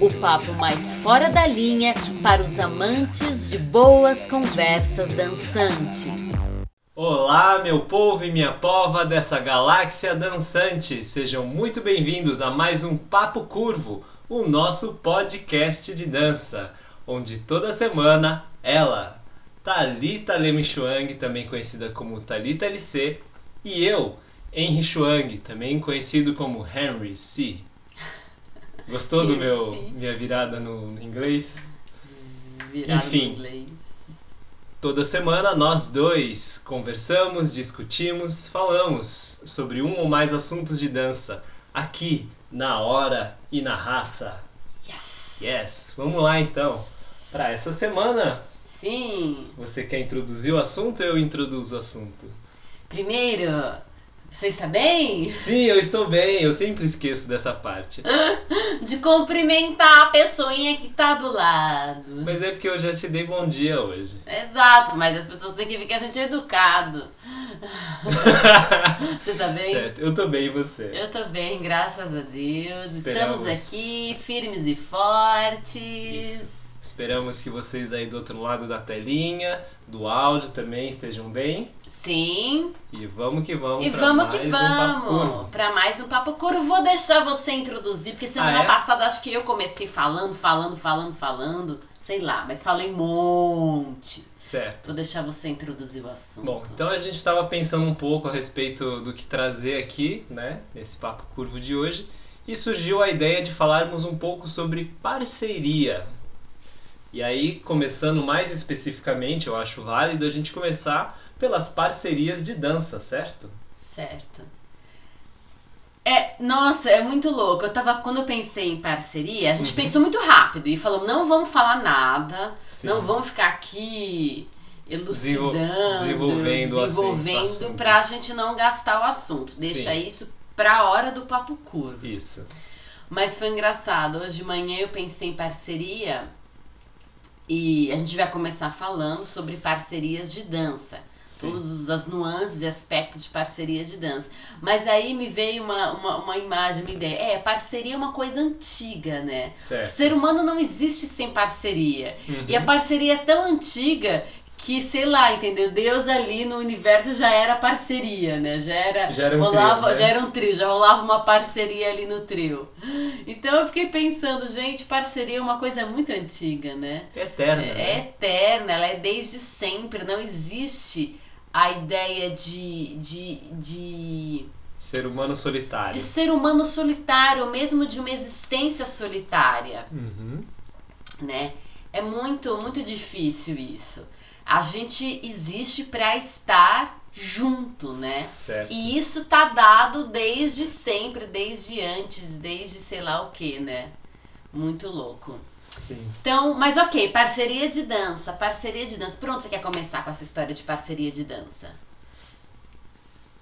o papo mais fora da linha para os amantes de boas conversas dançantes. Olá, meu povo e minha pova dessa galáxia dançante. Sejam muito bem-vindos a mais um Papo Curvo, o nosso podcast de dança, onde toda semana ela, Talita Leme Chuang, também conhecida como Talita LC, e eu, Henry Chuang, também conhecido como Henry C. Gostou do meu C. minha virada no inglês? Virado Enfim. em inglês. Toda semana nós dois conversamos, discutimos, falamos sobre um ou mais assuntos de dança aqui na hora e na raça. Yes! Yes, vamos lá então. Para essa semana, Sim! você quer introduzir o assunto ou eu introduzo o assunto? Primeiro, você está bem? Sim, eu estou bem, eu sempre esqueço dessa parte. De cumprimentar a pessoinha que tá do lado. Mas é porque eu já te dei bom dia hoje. Exato, mas as pessoas têm que ver que a gente é educado. Você tá bem? certo, eu tô bem e você? Eu tô bem, graças a Deus. Esperamos. Estamos aqui, firmes e fortes. Isso. Esperamos que vocês aí do outro lado da telinha, do áudio também estejam bem. Sim. E vamos que vamos. E vamos que um vamos Curvo. pra mais um Papo Curvo. Vou deixar você introduzir, porque semana Ah, é? passada acho que eu comecei falando, falando, falando, falando. Sei lá, mas falei um monte. Certo. Vou deixar você introduzir o assunto. Bom, então a gente estava pensando um pouco a respeito do que trazer aqui, né, nesse Papo Curvo de hoje, e surgiu a ideia de falarmos um pouco sobre parceria. E aí, começando mais especificamente, eu acho válido a gente começar pelas parcerias de dança, certo? Certo. É, nossa, é muito louco. Eu tava, quando eu pensei em parceria, a gente Uhum. pensou muito rápido e falou: não vamos falar nada, Sim. não vamos ficar aqui elucidando, desenvolvendo desenvolvendo assunto. pra gente não gastar o assunto. Deixa Sim. isso pra hora do papo curvo. Isso. Mas foi engraçado. Hoje de manhã eu pensei em parceria e a gente vai começar falando sobre parcerias de dança. Sim. Todas as nuances e aspectos de parceria de dança. Mas aí me veio uma, uma, uma imagem, uma ideia. É, parceria é uma coisa antiga, né? O Certo. ser humano não existe sem parceria. Uhum. E a parceria é tão antiga que, sei lá, entendeu? Deus ali no universo já era parceria, né? Já era. Já era um rolava, trio, né? Já era um trio, já rolava uma parceria ali no trio. Então eu fiquei pensando, gente, parceria é uma coisa muito antiga, né? Eterna, É, né? eterna, ela é desde sempre. Não existe a ideia de, de, de, Ser humano solitário. de ser humano solitário, ou mesmo de uma existência solitária Uhum. né? É muito, muito difícil isso. A gente existe para estar junto, né? Certo. E isso tá dado desde sempre, desde antes, desde sei lá o que, né? Muito louco. Sim. Então, mas ok, parceria de dança, parceria de dança. Por onde você quer começar com essa história de parceria de dança?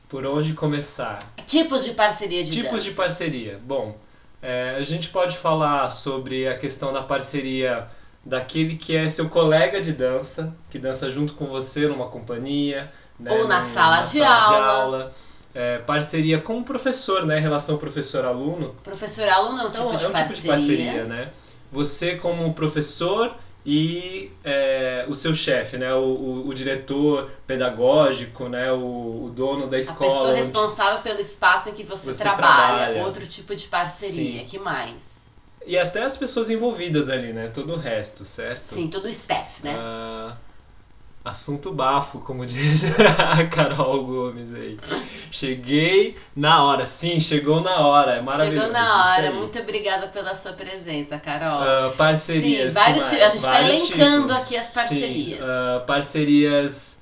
Por onde começar? Tipos de parceria de Tipos dança. de parceria. Bom, é, a gente pode falar sobre a questão da parceria daquele que é seu colega de dança, que dança junto com você numa companhia. né, Ou na sala de aula. aula. É, parceria com o professor, né? Relação professor-aluno. Professor aluno é um tipo, Então, de, é um parceria. tipo de parceria, né? Você como professor e é, o seu chefe, né? O, o, o diretor pedagógico, né? O, o dono da A escola. pessoa onde- responsável pelo espaço em que você, Você trabalha. trabalha. Outro tipo de parceria. Sim. que mais? E até as pessoas envolvidas ali, né? Todo o resto, certo? Sim, todo o staff, né? Ah, assunto bafo, como diz a Carol Gomes aí. Cheguei na hora, sim, chegou na hora, é maravilhoso. Chegou na hora. Muito obrigada pela sua presença, Carol. Ah, parcerias. Sim, vários que. A gente tá vários elencando tipos. aqui as parcerias. Sim, ah, parcerias.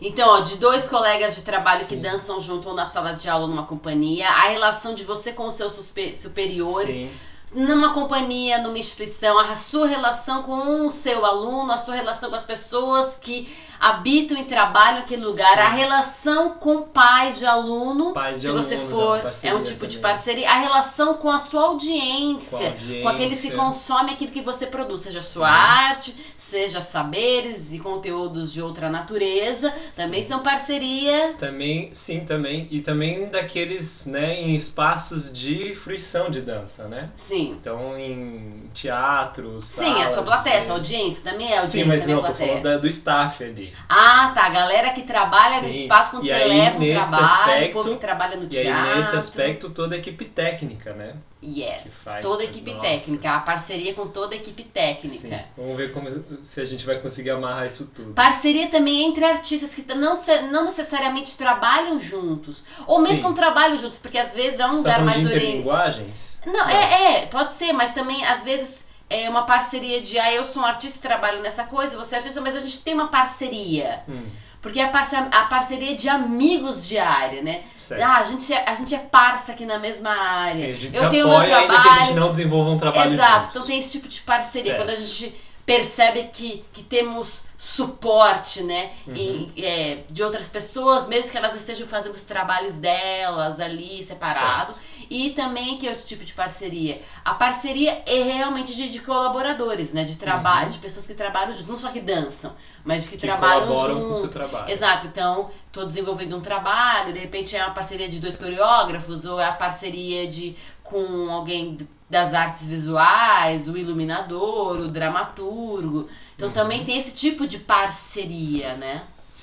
Então, ó, de dois colegas de trabalho que Sim. dançam junto ou na sala de aula numa companhia, a relação de você com os seus suspe- superiores, Sim, numa companhia, numa instituição, a sua relação com o seu aluno, a sua relação com as pessoas que habitam e trabalham naquele lugar, Sim. a relação com pais de aluno, Pais de se você alunos, for, é um tipo de também. parceria, a relação com a sua audiência, Com com, a aqueles que audiência. consomem aquilo que você produz, seja sua Sim. arte, seja saberes e conteúdos de outra natureza, também Sim. são parceria. Também, sim, também. E também daqueles, né, em espaços de fruição de dança, né? Sim. Então, em teatros, Sim, a sua plateia, de- sua audiência também é audiência Sim, mas não, tô plateia. falando da- do staff ali. Ah, tá. A galera que trabalha no Sim. espaço quando E você aí, leva nesse trabalho, aspecto- o povo que trabalha no E teatro. aí, nesse aspecto, toda a equipe técnica, né? Yes. toda a equipe nossa. técnica. A parceria com toda a equipe técnica. Sim. Vamos ver como, se a gente vai conseguir amarrar isso tudo. Parceria também entre artistas que não, não necessariamente trabalham juntos. Ou mesmo Sim. quando trabalham juntos, porque às vezes é um Você tá lugar falando mais orientado. interlinguagens? Não, é, é, pode ser, mas também às vezes é uma parceria de ah, eu sou um artista e trabalho nessa coisa, você é artista, mas a gente tem uma parceria. Hum, Porque é a, parce a parceria de amigos de área, né? certo. Ah, a gente, é, a gente é parça aqui na mesma área. Sim, a gente eu se tenho apoia meu ainda que a trabalho. gente não desenvolva um trabalho Exato, juntos. então tem esse tipo de parceria. Certo. Quando a gente percebe que, que temos suporte, né? Uhum. em- é, de outras pessoas, mesmo que elas estejam fazendo os trabalhos delas ali separado. E também que outro tipo de parceria. A parceria é realmente de, de colaboradores, né? De trabalho, Uhum. de pessoas que trabalham juntos, não só que dançam, mas que, que trabalham colaboram com o junto. seu trabalho. Exato, então tô desenvolvendo um trabalho, de repente é uma parceria de dois coreógrafos, ou é a parceria de com alguém das artes visuais, o iluminador, o dramaturgo. Então Uhum. também tem esse tipo de parceria, né?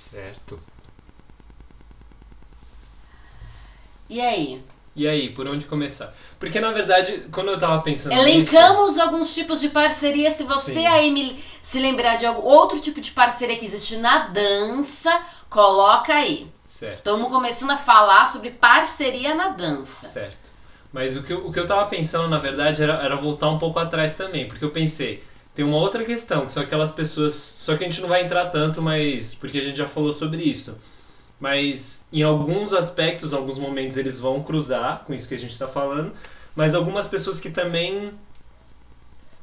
Certo. E aí? E aí, por onde começar? Porque na verdade, quando eu tava pensando nisso, Elencamos alguns tipos de parceria. Se você Sim. aí me, se lembrar de algum outro tipo de parceria que existe na dança, coloca aí. certo, Estamos começando a falar sobre parceria na dança. certo. Mas o que, eu, o que eu tava pensando, na verdade, era, era voltar um pouco atrás também, porque eu pensei, tem uma outra questão, que são aquelas pessoas, só que a gente não vai entrar tanto, mas porque a gente já falou sobre isso. Mas em alguns aspectos, alguns momentos eles vão cruzar com isso que a gente está falando, mas algumas pessoas que também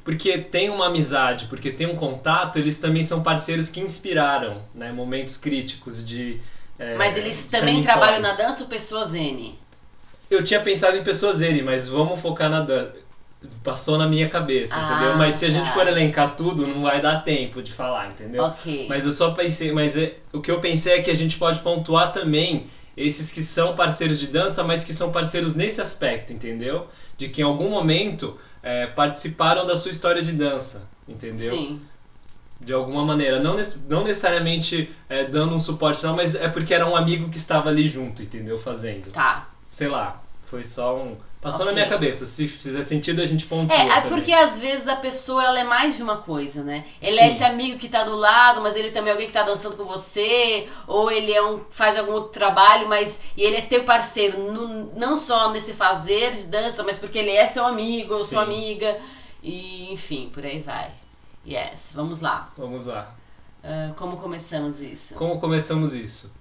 porque tem uma amizade, porque tem um contato, eles também são parceiros que inspiraram, né, momentos críticos de é, Mas eles também trabalham na dança ou pessoas N? Eu tinha pensado em pessoas ele, mas vamos focar na dança. Passou na minha cabeça, Ah, entendeu? Mas se a gente tá. for elencar tudo, não vai dar tempo de falar, entendeu? Ok. Mas eu só pensei, mas é- o que eu pensei é que a gente pode pontuar também esses que são parceiros de dança, mas que são parceiros nesse aspecto, entendeu? De que em algum momento é, participaram da sua história de dança, entendeu? Sim. De alguma maneira. Não, não necessariamente é, dando um suporte, não, mas é porque era um amigo que estava ali junto, entendeu? Fazendo. Tá. Sei lá, foi só um. Passou Ok. na minha cabeça. Se fizer sentido, a gente pontua. É, é também. porque às vezes a pessoa ela é mais de uma coisa, né? Ele é Sim. esse amigo que tá do lado, mas ele também é alguém que tá dançando com você, ou ele é um faz algum outro trabalho, mas e ele é teu parceiro, nu- não só nesse fazer de dança, mas porque ele é seu amigo ou sua Sim. amiga, e enfim, por aí vai. Yes, vamos lá. Vamos lá. Ah, como começamos isso? Como começamos isso?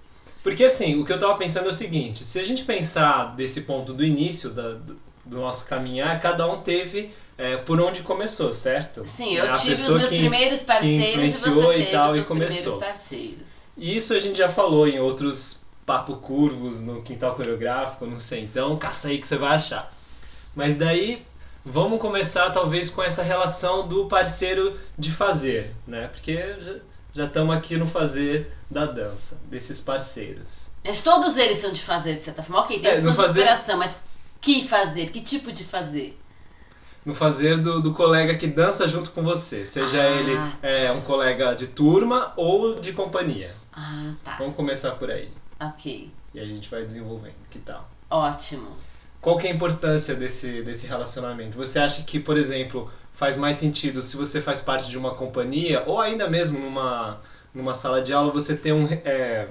Porque assim, o que eu tava pensando é o seguinte: se a gente pensar desse ponto do início da- do, do nosso caminhar, cada um teve é, por onde começou, certo? Sim, É, eu a tive os meus que- primeiros parceiros e influenciou você e tal, os e começou. parceiros. E isso a gente já falou em outros papo curvos no quintal coreográfico, não sei. Então, caça aí que você vai achar. Mas daí, vamos começar talvez com essa relação do parceiro de fazer, né? Porque já estamos aqui no fazer da dança, desses parceiros. Mas todos eles são de fazer, de certa forma. Ok, tem É, opção de fazer- inspiração, mas que fazer? Que tipo de fazer? No fazer do, do colega que dança junto com você, seja Ah. ele é, um colega de turma ou de companhia. Ah, tá. Vamos começar por aí. Ok. E a gente vai desenvolvendo. Que tal? Ótimo. Qual que é a importância desse, desse relacionamento? Você acha que, por exemplo, faz mais sentido se você faz parte de uma companhia ou ainda mesmo numa, numa sala de aula você ter um, é,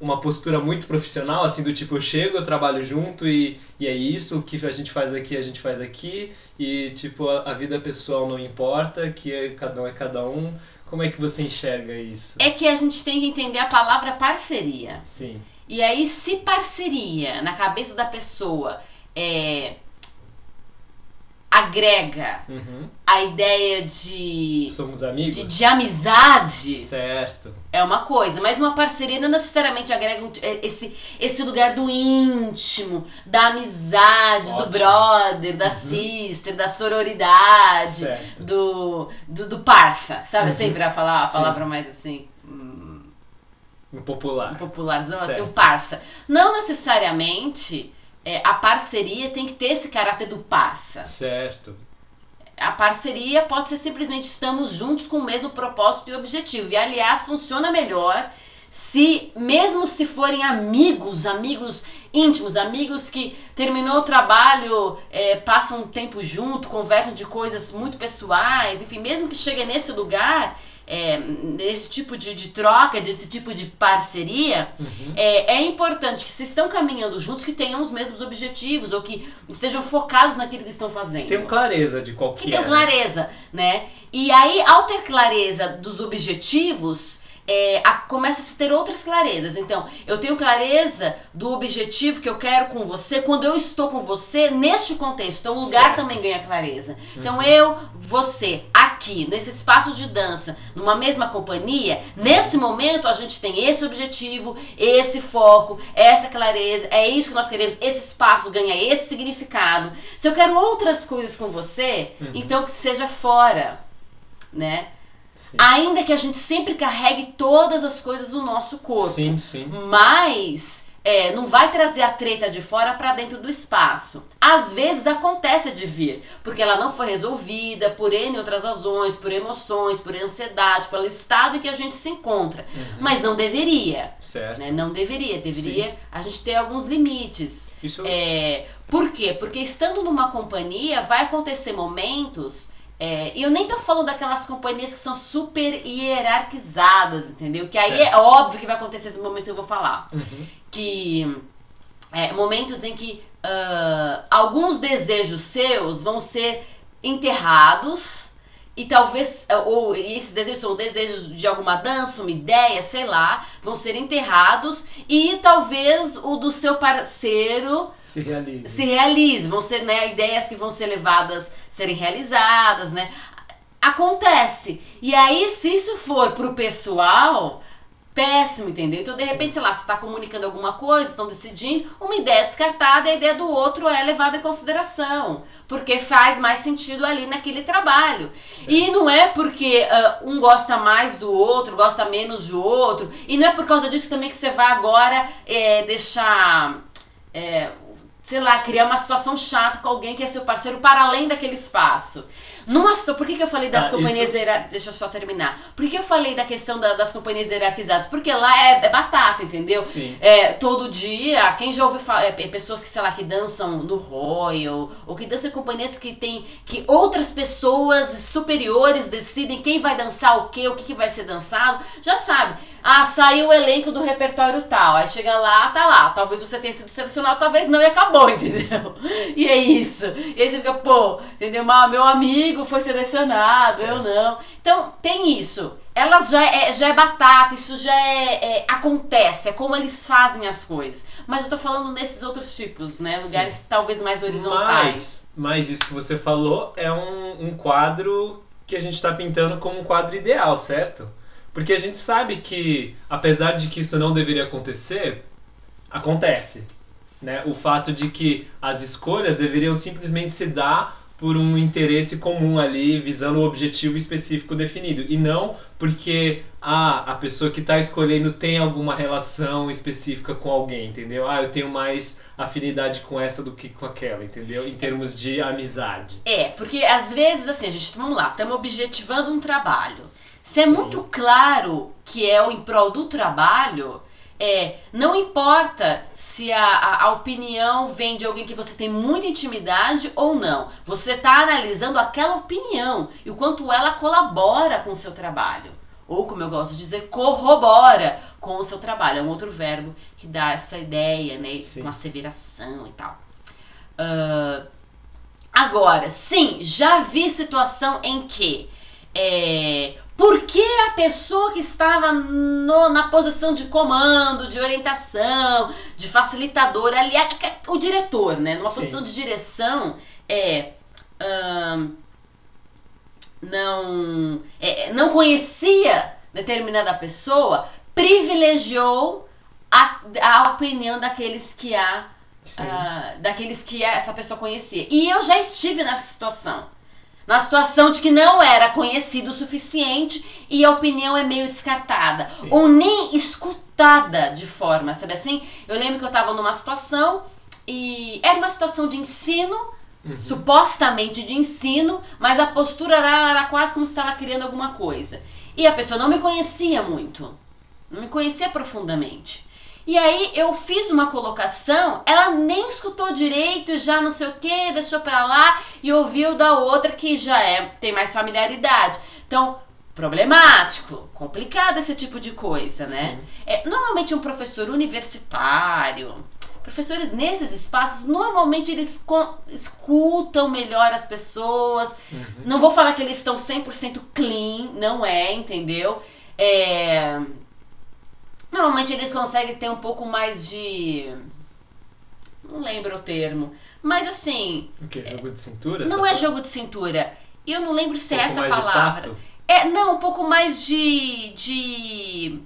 uma postura muito profissional, assim, do tipo, eu chego, eu trabalho junto e, e é isso, o que a gente faz aqui, a gente faz aqui e, tipo, a, a vida pessoal não importa, que é, cada um é cada um. Como é que você enxerga isso? É que a gente tem que entender a palavra parceria. Sim, E aí, se parceria na cabeça da pessoa é agrega Uhum. a ideia de, Somos amigos? de, de amizade, Certo. é uma coisa, mas uma parceria não necessariamente agrega é, esse, esse lugar do íntimo, da amizade, do Ótimo. brother, da Uhum. sister, da sororidade, Certo. do, do, do parça, sabe? Uhum. Sempre a falar a palavra mais assim. Hum, No popular. popularzão, assim, Certo. o parça. Não necessariamente é, a parceria tem que ter esse caráter do parça. Certo. A parceria pode ser simplesmente estamos juntos com o mesmo propósito e objetivo. E aliás, funciona melhor se, mesmo se forem amigos, amigos íntimos, amigos que terminou o trabalho, é, passam um tempo junto, conversam de coisas muito pessoais, enfim, mesmo que chegue nesse lugar, é, nesse tipo de, de troca, desse tipo de parceria, Uhum. é, é importante que se estão caminhando juntos, que tenham os mesmos objetivos, ou que estejam focados naquilo que estão fazendo. Tenho clareza de qual que Que é. tenham clareza, né? E aí, ao ter clareza dos objetivos, é, a- começa a se ter outras clarezas. Então, eu tenho clareza do objetivo que eu quero com você quando eu estou com você neste contexto. Então, o lugar Certo. também ganha clareza. Então, Uhum. eu, você, aqui, nesse espaço de dança, numa mesma companhia, nesse momento a gente tem esse objetivo, esse foco, essa clareza, é isso que nós queremos, esse espaço ganha esse significado. Se eu quero outras coisas com você, Uhum. então que seja fora, né? Sim. Ainda que a gente sempre carregue todas as coisas do nosso corpo. Sim, sim. Mas é, não vai trazer a treta de fora pra dentro do espaço. Às vezes acontece de vir, porque ela não foi resolvida por N outras razões, por emoções, por ansiedade, pelo estado em que a gente se encontra. Uhum. Mas não deveria, Certo. né? Não deveria. Deveria a gente ter alguns limites. Isso É, por quê? Porque estando numa companhia vai acontecer momentos. É, e eu nem tô falando daquelas companhias que são super hierarquizadas, entendeu? Que aí é Certo. óbvio que vai acontecer esses momentos que eu vou falar. Uhum. Que é, momentos em que ah, alguns desejos seus vão ser enterrados e talvez, ou e esses desejos são desejos de alguma dança, uma ideia, sei lá, vão ser enterrados e talvez o do seu parceiro Se realiza. se realize, vão ser né, ideias que vão ser levadas, serem realizadas, né? Acontece. E aí, se isso for pro pessoal, péssimo, entendeu? Então, de Sim. repente, sei lá, você está comunicando alguma coisa, estão decidindo, uma ideia é descartada e a ideia do outro é levada em consideração. Porque faz mais sentido ali naquele trabalho. E não é porque ah, um gosta mais do outro, gosta menos do outro. E não é por causa disso também que você vai agora é, deixar. é, sei lá, criar uma situação chata com alguém que é seu parceiro para além daquele espaço. Numa, por que, que eu falei das Ah, companhias isso- hierarquizadas? Deixa eu só terminar. Por que, eu falei da questão da- das companhias hierarquizadas? Porque lá é, é batata, entendeu? Sim. É, todo dia, quem já ouviu falar, é, é, pessoas que, sei lá, que dançam no Royal, ou que dançam em companhias que tem, que outras pessoas superiores decidem quem vai dançar o quê, o que, que vai ser dançado, já sabe. Ah, saiu o elenco do repertório tal, aí chega lá, tá lá, talvez você tenha sido selecionado, talvez não, e acabou, entendeu? E é isso. E aí você fica, pô, entendeu? Ah, meu amigo foi selecionado, eu não. Então, tem isso. Elas já é, já é batata, isso já é, é- acontece, é como eles fazem as coisas. Mas eu tô falando nesses outros tipos, né? Sim. Lugares talvez mais horizontais. Mas, mas isso que você falou é um, um quadro que a gente está pintando como um quadro ideal, certo? Porque a gente sabe que, apesar de que isso não deveria acontecer, acontece. Né? O fato de que as escolhas deveriam simplesmente se dar por um interesse comum ali, visando um objetivo específico definido. E não porque ah, a pessoa que está escolhendo tem alguma relação específica com alguém, entendeu? Ah, eu tenho mais afinidade com essa do que com aquela, entendeu? Em termos de amizade. É, porque às vezes, assim, a gente, vamos lá, estamos objetivando um trabalho. Se é Sim. muito claro que é o em prol do trabalho, é, não importa se a, a, a opinião vem de alguém que você tem muita intimidade ou não. Você está analisando aquela opinião e o quanto ela colabora com o seu trabalho. Ou, como eu gosto de dizer, corrobora com o seu trabalho. É um outro verbo que dá essa ideia, né? Sim. Uma asseveração e tal. Ah, Agora, sim, já vi situação em que é, por que a pessoa que estava no- na posição de comando, de orientação, de facilitador, ali, o diretor, né? Numa Sim. posição de direção, é, hum, não, é, não conhecia determinada pessoa, privilegiou a, a opinião daqueles que a uh, daqueles que essa pessoa conhecia. E eu já estive nessa situação. Na situação de que não era conhecido o suficiente e a opinião é meio descartada. Sim. Ou nem escutada de forma, sabe assim? Eu lembro que eu estava numa situação e era uma situação de ensino, uhum. supostamente de ensino, mas a postura era, era quase como se estava criando alguma coisa. E a pessoa não me conhecia muito, não me conhecia profundamente. E aí eu fiz uma colocação, ela nem escutou direito, já não sei o que, deixou pra lá e ouviu da outra que já é tem mais familiaridade. Então, problemático, complicado esse tipo de coisa, né? É, normalmente um professor universitário, professores nesses espaços, normalmente eles escutam melhor as pessoas. Uhum. Não vou falar que eles estão 100% clean, não é, entendeu? É, Normalmente eles conseguem ter um pouco mais de. Não lembro o termo. Mas assim. O que? Jogo de cintura? Não é jogo de cintura. Eu não lembro se um é essa palavra. É, não, um pouco mais de. de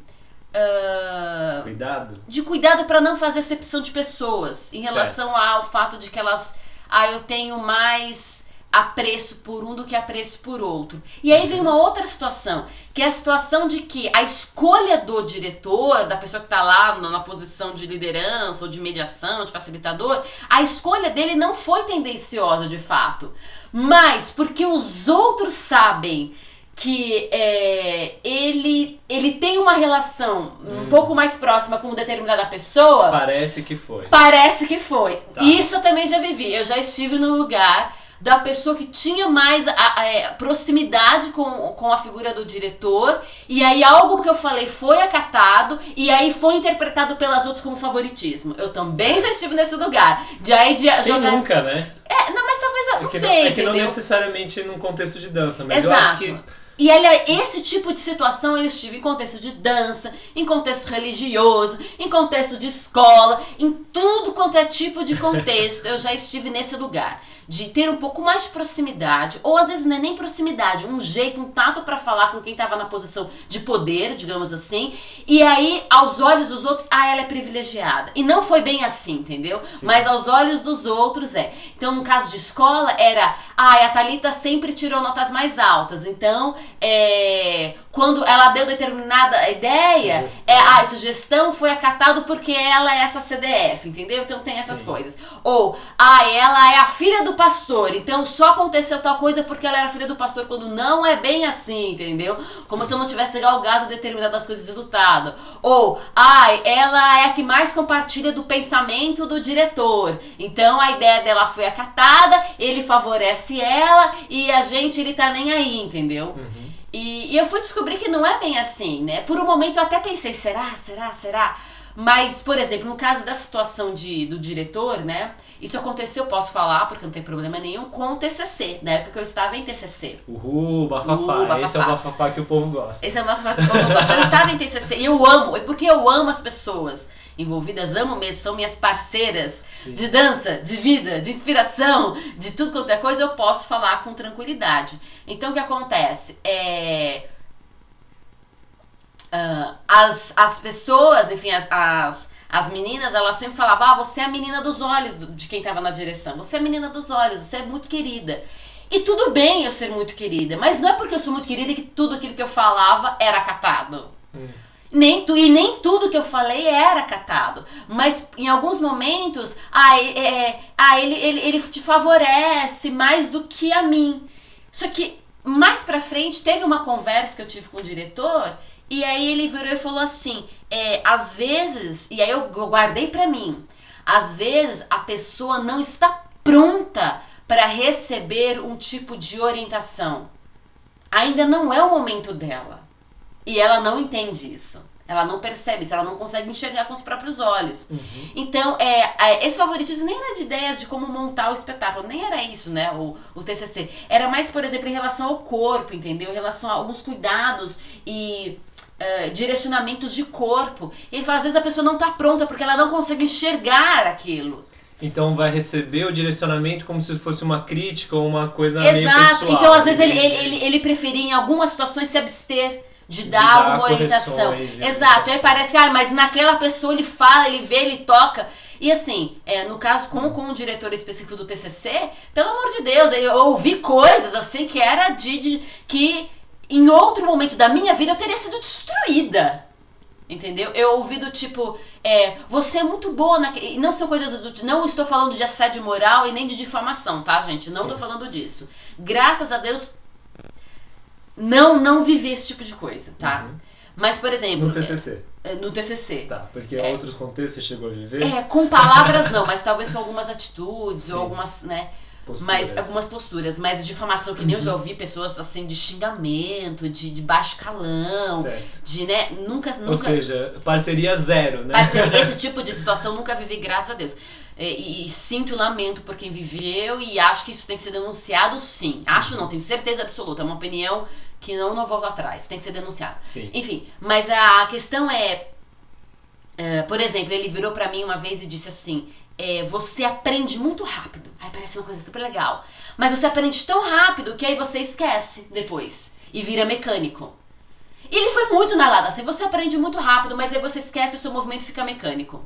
uh, cuidado? De cuidado para não fazer acepção de pessoas. Em relação certo. ao fato de que elas. Ah, eu tenho mais apreço por um do que apreço por outro. E aí vem uma outra situação, que é a situação de que a escolha do diretor, da pessoa que está lá na posição de liderança ou de mediação, de facilitador, a escolha dele não foi tendenciosa de fato, mas porque os outros sabem que é, ele, ele tem uma relação hum. um pouco mais próxima com determinada pessoa. Parece que foi. Parece que foi. Tá. Isso eu também já vivi. Eu já estive no lugar da pessoa que tinha mais a, a, é, proximidade com, com a figura do diretor, e aí algo que eu falei foi acatado, e aí foi interpretado pelas outras como favoritismo. Eu também já estive nesse lugar. De aí de Quem jogar... nunca, né? É, não, mas talvez, é não sei, não, É que entendeu? não necessariamente num contexto de dança, mas Exato. eu acho que e aliás, esse tipo de situação eu estive em contexto de dança, em contexto religioso, em contexto de escola, em tudo quanto é tipo de contexto, eu já estive nesse lugar de ter um pouco mais de proximidade, ou às vezes não é nem proximidade, um jeito, um tato para falar com quem estava na posição de poder, digamos assim, e aí aos olhos dos outros, ah, ela é privilegiada. E não foi bem assim, entendeu? Sim. Mas aos olhos dos outros é. Então, no caso de escola, era, ah, a Thalita sempre tirou notas mais altas, então, é, quando ela deu determinada ideia, sugestão. é, a sugestão foi acatado porque ela é essa CDF, entendeu? Então tem essas Sim. coisas. Ou, ah, ela é a filha do pastor, então só aconteceu tal coisa porque ela era filha do pastor, quando não é bem assim, entendeu? Como se eu não tivesse galgado determinadas coisas e lutado. Ou, ai, ah, ela é a que mais compartilha do pensamento do diretor, então a ideia dela foi acatada, ele favorece ela e a gente, ele tá nem aí, entendeu? Uhum. E, e eu fui descobrir que não é bem assim, né? Por um momento eu até pensei, será, será, será? Mas, por exemplo, no caso da situação de, do diretor, né? Isso aconteceu, posso falar, porque não tem problema nenhum, com o TCC, na época que eu estava em TCC. Uhul, bafafá. Uhul, bafafá. Esse é o bafafá que o povo gosta. Esse é o bafafá que o povo gosta. Eu estava em TCC e eu amo, porque eu amo as pessoas envolvidas, amo mesmo, são minhas parceiras Sim. de dança, de vida, de inspiração, de tudo quanto é coisa, eu posso falar com tranquilidade. Então, o que acontece? É Uh, as, as pessoas, enfim, as, as, as meninas, elas sempre falavam: Ah, você é a menina dos olhos de quem estava na direção. Você é a menina dos olhos, você é muito querida. E tudo bem eu ser muito querida, mas não é porque eu sou muito querida que tudo aquilo que eu falava era catado. Hum. Nem tu, e nem tudo que eu falei era catado. Mas em alguns momentos, ah, é, ah ele, ele, ele te favorece mais do que a mim. Só que mais pra frente teve uma conversa que eu tive com o diretor e aí ele virou e falou assim: é, às vezes, e aí eu, guardei para mim, às vezes a pessoa não está pronta para receber um tipo de orientação. Ainda não é o momento dela. E ela não entende isso. Ela não percebe isso, ela não consegue enxergar com os próprios olhos. Uhum. Então, é, é, esse favoritismo nem era de ideias de como montar o espetáculo, nem era isso, né? O, o TCC. Era mais, por exemplo, em relação ao corpo, entendeu? Em relação a alguns cuidados e uh, direcionamentos de corpo. E ele fala, às vezes a pessoa não está pronta porque ela não consegue enxergar aquilo. Então vai receber o direcionamento como se fosse uma crítica ou uma coisa meio Exato. pessoal. Então, às vezes, ele, Em ele, ele, ele preferia, em algumas situações, se abster de De dar dar alguma orientação. Exato. Aí parece que, ah, mas naquela pessoa ele fala, ele vê, ele toca. E assim, é, no caso, como com o diretor específico do TCC, pelo amor de Deus, eu ouvi coisas assim que era de, de que em outro momento da minha vida eu teria sido destruída. Entendeu? Eu ouvi do tipo, é, você é muito boa na. E não são coisas do. Não estou falando de assédio moral e nem de difamação, tá, gente? Não estou falando disso. Graças a Deus, não, não vivi esse tipo de coisa, tá? Uhum. Mas, por exemplo. No TCC. é, no TCC. Tá, porque É. outros contextos você chegou a viver. É, com palavras não, mas talvez com algumas atitudes Sim. ou algumas, né? posturas. Mas algumas posturas. Mas difamação, que nem eu já ouvi pessoas assim de xingamento, de, de baixo calão, Certo. de, né? Nunca, nunca. Ou seja, parceria zero, né? Mas esse tipo de situação nunca vivi, graças a Deus. E, e- e sinto lamento por quem viveu e acho que isso tem que ser denunciado sim. Acho não, tenho certeza absoluta. É uma opinião que não, não volto atrás. Tem que ser denunciado. Sim. Enfim, mas a questão é, é, por exemplo, ele virou pra mim uma vez e disse assim: é, você aprende muito rápido. Aí parece uma coisa super legal. Mas você aprende tão rápido que aí você esquece depois e vira mecânico. E ele foi muito na lada, assim, você aprende muito rápido, mas aí você esquece o seu movimento fica mecânico.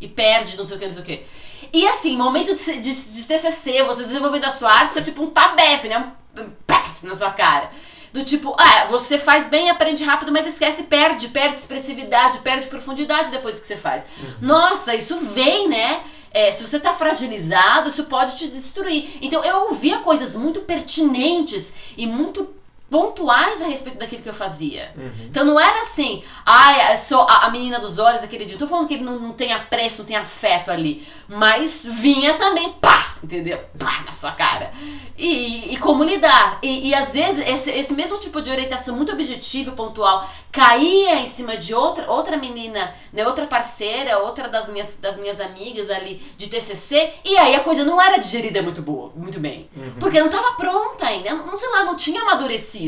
E perde, não sei o que, não sei o que. E assim, momento de, de, de TCC, você desenvolvendo a sua arte, isso é tipo um tabefe, né? Um pef na sua cara. Do tipo, ah, você faz bem, aprende rápido, mas esquece, perde, perde expressividade, perde profundidade depois que você faz. Nossa, isso vem, né? É, se você tá fragilizado, isso pode te destruir. Então eu ouvia coisas muito pertinentes e muito pontuais a respeito daquilo que eu fazia. Uhum. Então não era assim, ai, eu sou a, a menina dos olhos, aquele dia. Tô falando que ele não, não tem apreço, não tem afeto ali. Mas vinha também, pá, entendeu? Pá, na sua cara. E, e como lidar. E, e às vezes esse, esse mesmo tipo de orientação muito objetiva e pontual caía em cima de outra, outra menina, né, outra parceira, outra das minhas, das minhas amigas ali de TCC. E aí a coisa não era digerida muito boa, muito bem. Uhum. Porque não tava pronta ainda, não sei lá, não tinha amadurecido.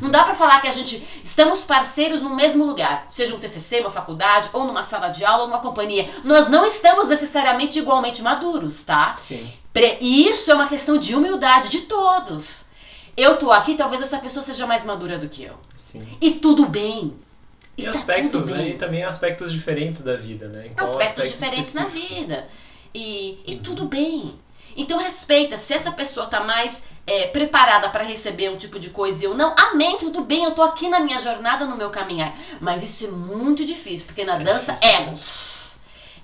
Não dá pra falar que a gente estamos parceiros no mesmo lugar, seja um TCC, uma faculdade, ou numa sala de aula, ou numa companhia. Nós não estamos necessariamente igualmente maduros, tá? Sim. E isso é uma questão de humildade de todos. Eu tô aqui, talvez essa pessoa seja mais madura do que eu. Sim. E tudo bem. E, tá aspectos, né? E também aspectos diferentes da vida, né? Então, aspectos aspectos diferentes na específicos. vida. E, e Uhum. tudo bem. Então respeita. Se essa pessoa tá mais é, preparada para receber um tipo de coisa e eu não, amém, tudo bem, eu tô aqui na minha jornada, no meu caminhar. Mas isso é muito difícil, porque na É dança, difícil. egos.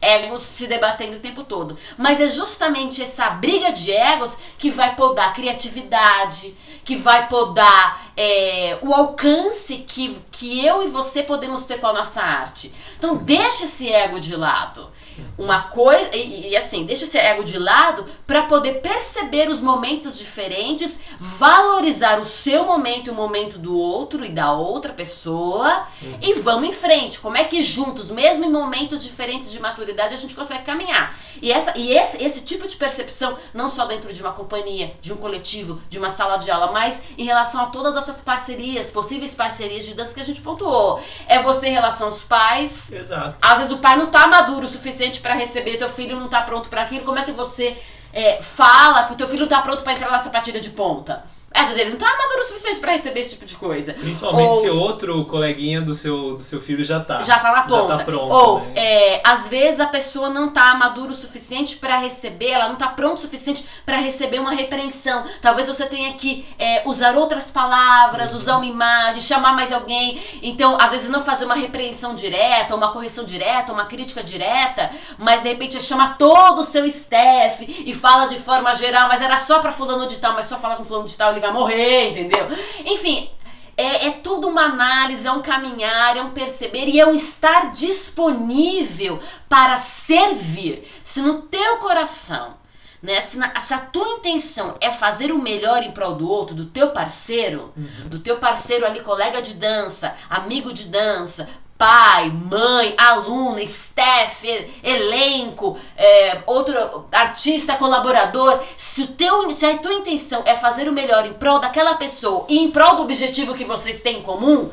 Egos se debatendo o tempo todo. Mas é justamente essa briga de egos que vai podar a criatividade, que vai podar é, o alcance que, que eu e você podemos ter com a nossa arte. Então deixa esse ego de lado. Uma coisa, e, e assim, deixa esse ego de lado para poder perceber os momentos diferentes, valorizar o seu momento e o momento do outro e da outra pessoa Uhum. e vamos em frente. Como é que juntos, mesmo em momentos diferentes de maturidade, a gente consegue caminhar? E, essa, e esse, esse tipo de percepção, não só dentro de uma companhia, de um coletivo, de uma sala de aula, mas em relação a todas essas parcerias, possíveis parcerias de dança que a gente pontuou. É você em relação aos pais, Exato. às vezes o pai não tá maduro o suficiente para receber, teu filho não tá pronto para aquilo. Como é que você é, fala que o teu filho não tá pronto para entrar na sapatilha de ponta? Às vezes ele não tá maduro o suficiente para receber esse tipo de coisa. Principalmente Ou- se outro coleguinha do seu, do seu filho já tá. Já tá na ponta. Já tá pronto. Ou, né? é, às vezes a pessoa não tá madura o suficiente para receber, ela não tá pronta o suficiente para receber uma repreensão. Talvez você tenha que é, usar outras palavras, Uhum. usar uma imagem, chamar mais alguém. Então, às vezes não fazer uma repreensão direta, uma correção direta, uma crítica direta, mas de repente chama todo o seu staff e fala de forma geral, mas era só pra fulano de tal, mas só falar com fulano de tal ele vai morrer, entendeu? Enfim, é, é tudo uma análise, é um caminhar, é um perceber e é um estar disponível para servir. Se no teu coração, né, se, na- se a tua intenção é fazer o melhor em prol do outro, do teu parceiro, Uhum. do teu parceiro ali, colega de dança, amigo de dança, pai, mãe, aluno, staff, elenco, é, outro artista colaborador, se, o teu, se a tua intenção é fazer o melhor em prol daquela pessoa e em prol do objetivo que vocês têm em comum,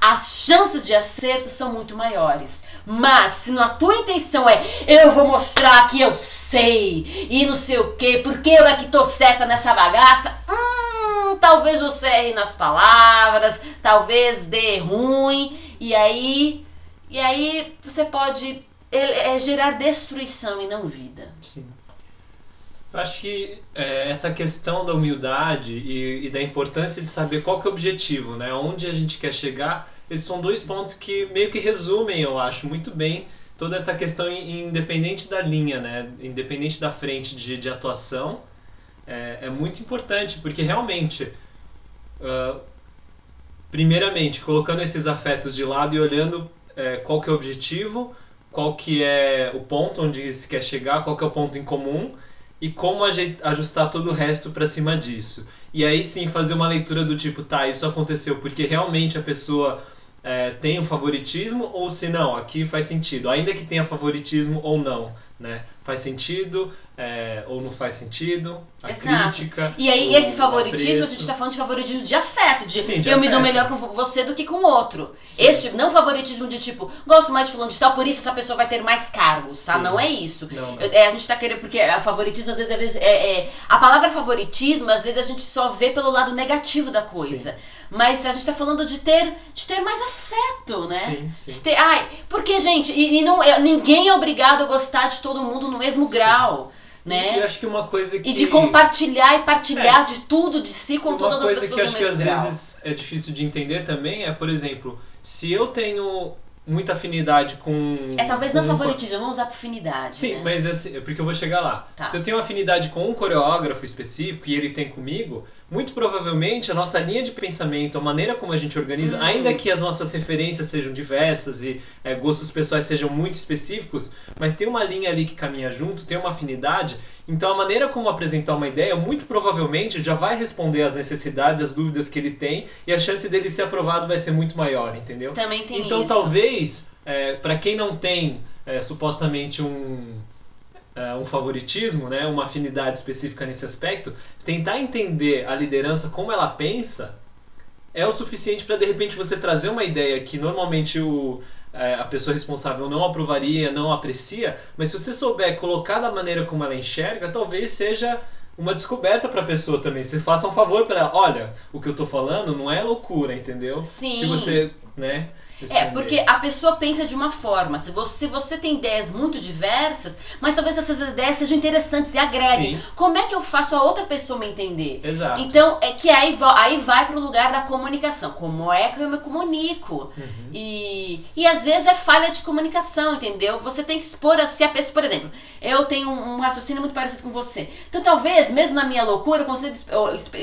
as chances de acerto são muito maiores. Mas se a tua intenção é eu vou mostrar que eu sei e não sei o que, porque eu é que tô certa nessa bagaça, hum, talvez você erre nas palavras, talvez dê ruim, e aí, e aí você pode é, gerar destruição e não vida. Sim. Acho que é, essa questão da humildade e, e, da importância de saber qual que é o objetivo, né? Onde a gente quer chegar, esses são dois pontos que meio que resumem, eu acho, muito bem toda essa questão independente da linha, né? Independente da frente de, de atuação, é, é muito importante, porque realmente, uh, primeiramente, colocando esses afetos de lado e olhando é, qual que é o objetivo, qual que é o ponto onde se quer chegar, qual que é o ponto em comum, e como ajustar todo o resto para cima disso. E aí sim fazer uma leitura do tipo, tá, isso aconteceu porque realmente a pessoa é, tem um favoritismo ou se não, aqui faz sentido, ainda que tenha favoritismo ou não, né? Faz sentido é, ou não faz sentido, a Exato. crítica. E aí, esse favoritismo, a gente está falando de favoritismo de afeto, de, Sim, de eu afeto. me dou melhor com você do que com o outro. Sim. Este, não favoritismo de tipo, gosto mais de fulano de tal, por isso essa pessoa vai ter mais cargos, tá? Sim. Não é isso. Não, não. É, a gente está querendo, porque a favoritismo, às vezes, é, é, a palavra favoritismo, às vezes a gente só vê pelo lado negativo da coisa. Mas a gente tá falando de ter, de ter mais afeto, né? Sim, sim. De ter, ai, porque, gente, e, e não, ninguém é obrigado a gostar de todo mundo no mesmo sim. grau. Né? E acho que uma coisa que... E de compartilhar e partilhar é. de tudo de si com todas as pessoas Uma coisa que acho que às grau. vezes é difícil de entender também é, por exemplo, se eu tenho muita afinidade com. É, talvez não um... favoritismo, vamos usar afinidade. Sim, né? mas assim, é porque eu vou chegar lá. Tá. Se eu tenho afinidade com um coreógrafo específico e ele tem comigo, muito provavelmente a nossa linha de pensamento, a maneira como a gente organiza, uhum. ainda que as nossas referências sejam diversas e é, gostos pessoais sejam muito específicos, mas tem uma linha ali que caminha junto, tem uma afinidade, então a maneira como apresentar uma ideia, muito provavelmente já vai responder às necessidades, às dúvidas que ele tem, e a chance dele ser aprovado vai ser muito maior, entendeu? Também tem então, isso. Então talvez, é, para quem não tem é, supostamente um uh, um favoritismo, né, uma afinidade específica nesse aspecto, tentar entender a liderança como ela pensa é o suficiente para de repente você trazer uma ideia que normalmente o, é, a pessoa responsável não aprovaria, não aprecia, mas se você souber colocar da maneira como ela enxerga, talvez seja uma descoberta para a pessoa também. Você faça um favor para ela. Olha, o que eu estou falando não é loucura, entendeu? Sim. Se você, né? É, porque a pessoa pensa de uma forma. Se você, você tem ideias muito diversas, mas talvez essas ideias sejam interessantes e agreguem. Sim. Como é que eu faço a outra pessoa me entender? Exato. Então, é que aí, aí vai pro lugar da comunicação. Como é que eu me comunico? Uhum. E, e às vezes é falha de comunicação, entendeu? Você tem que expor a, se a pessoa, por exemplo, eu tenho um, um raciocínio muito parecido com você. Então, talvez, mesmo na minha loucura, eu consiga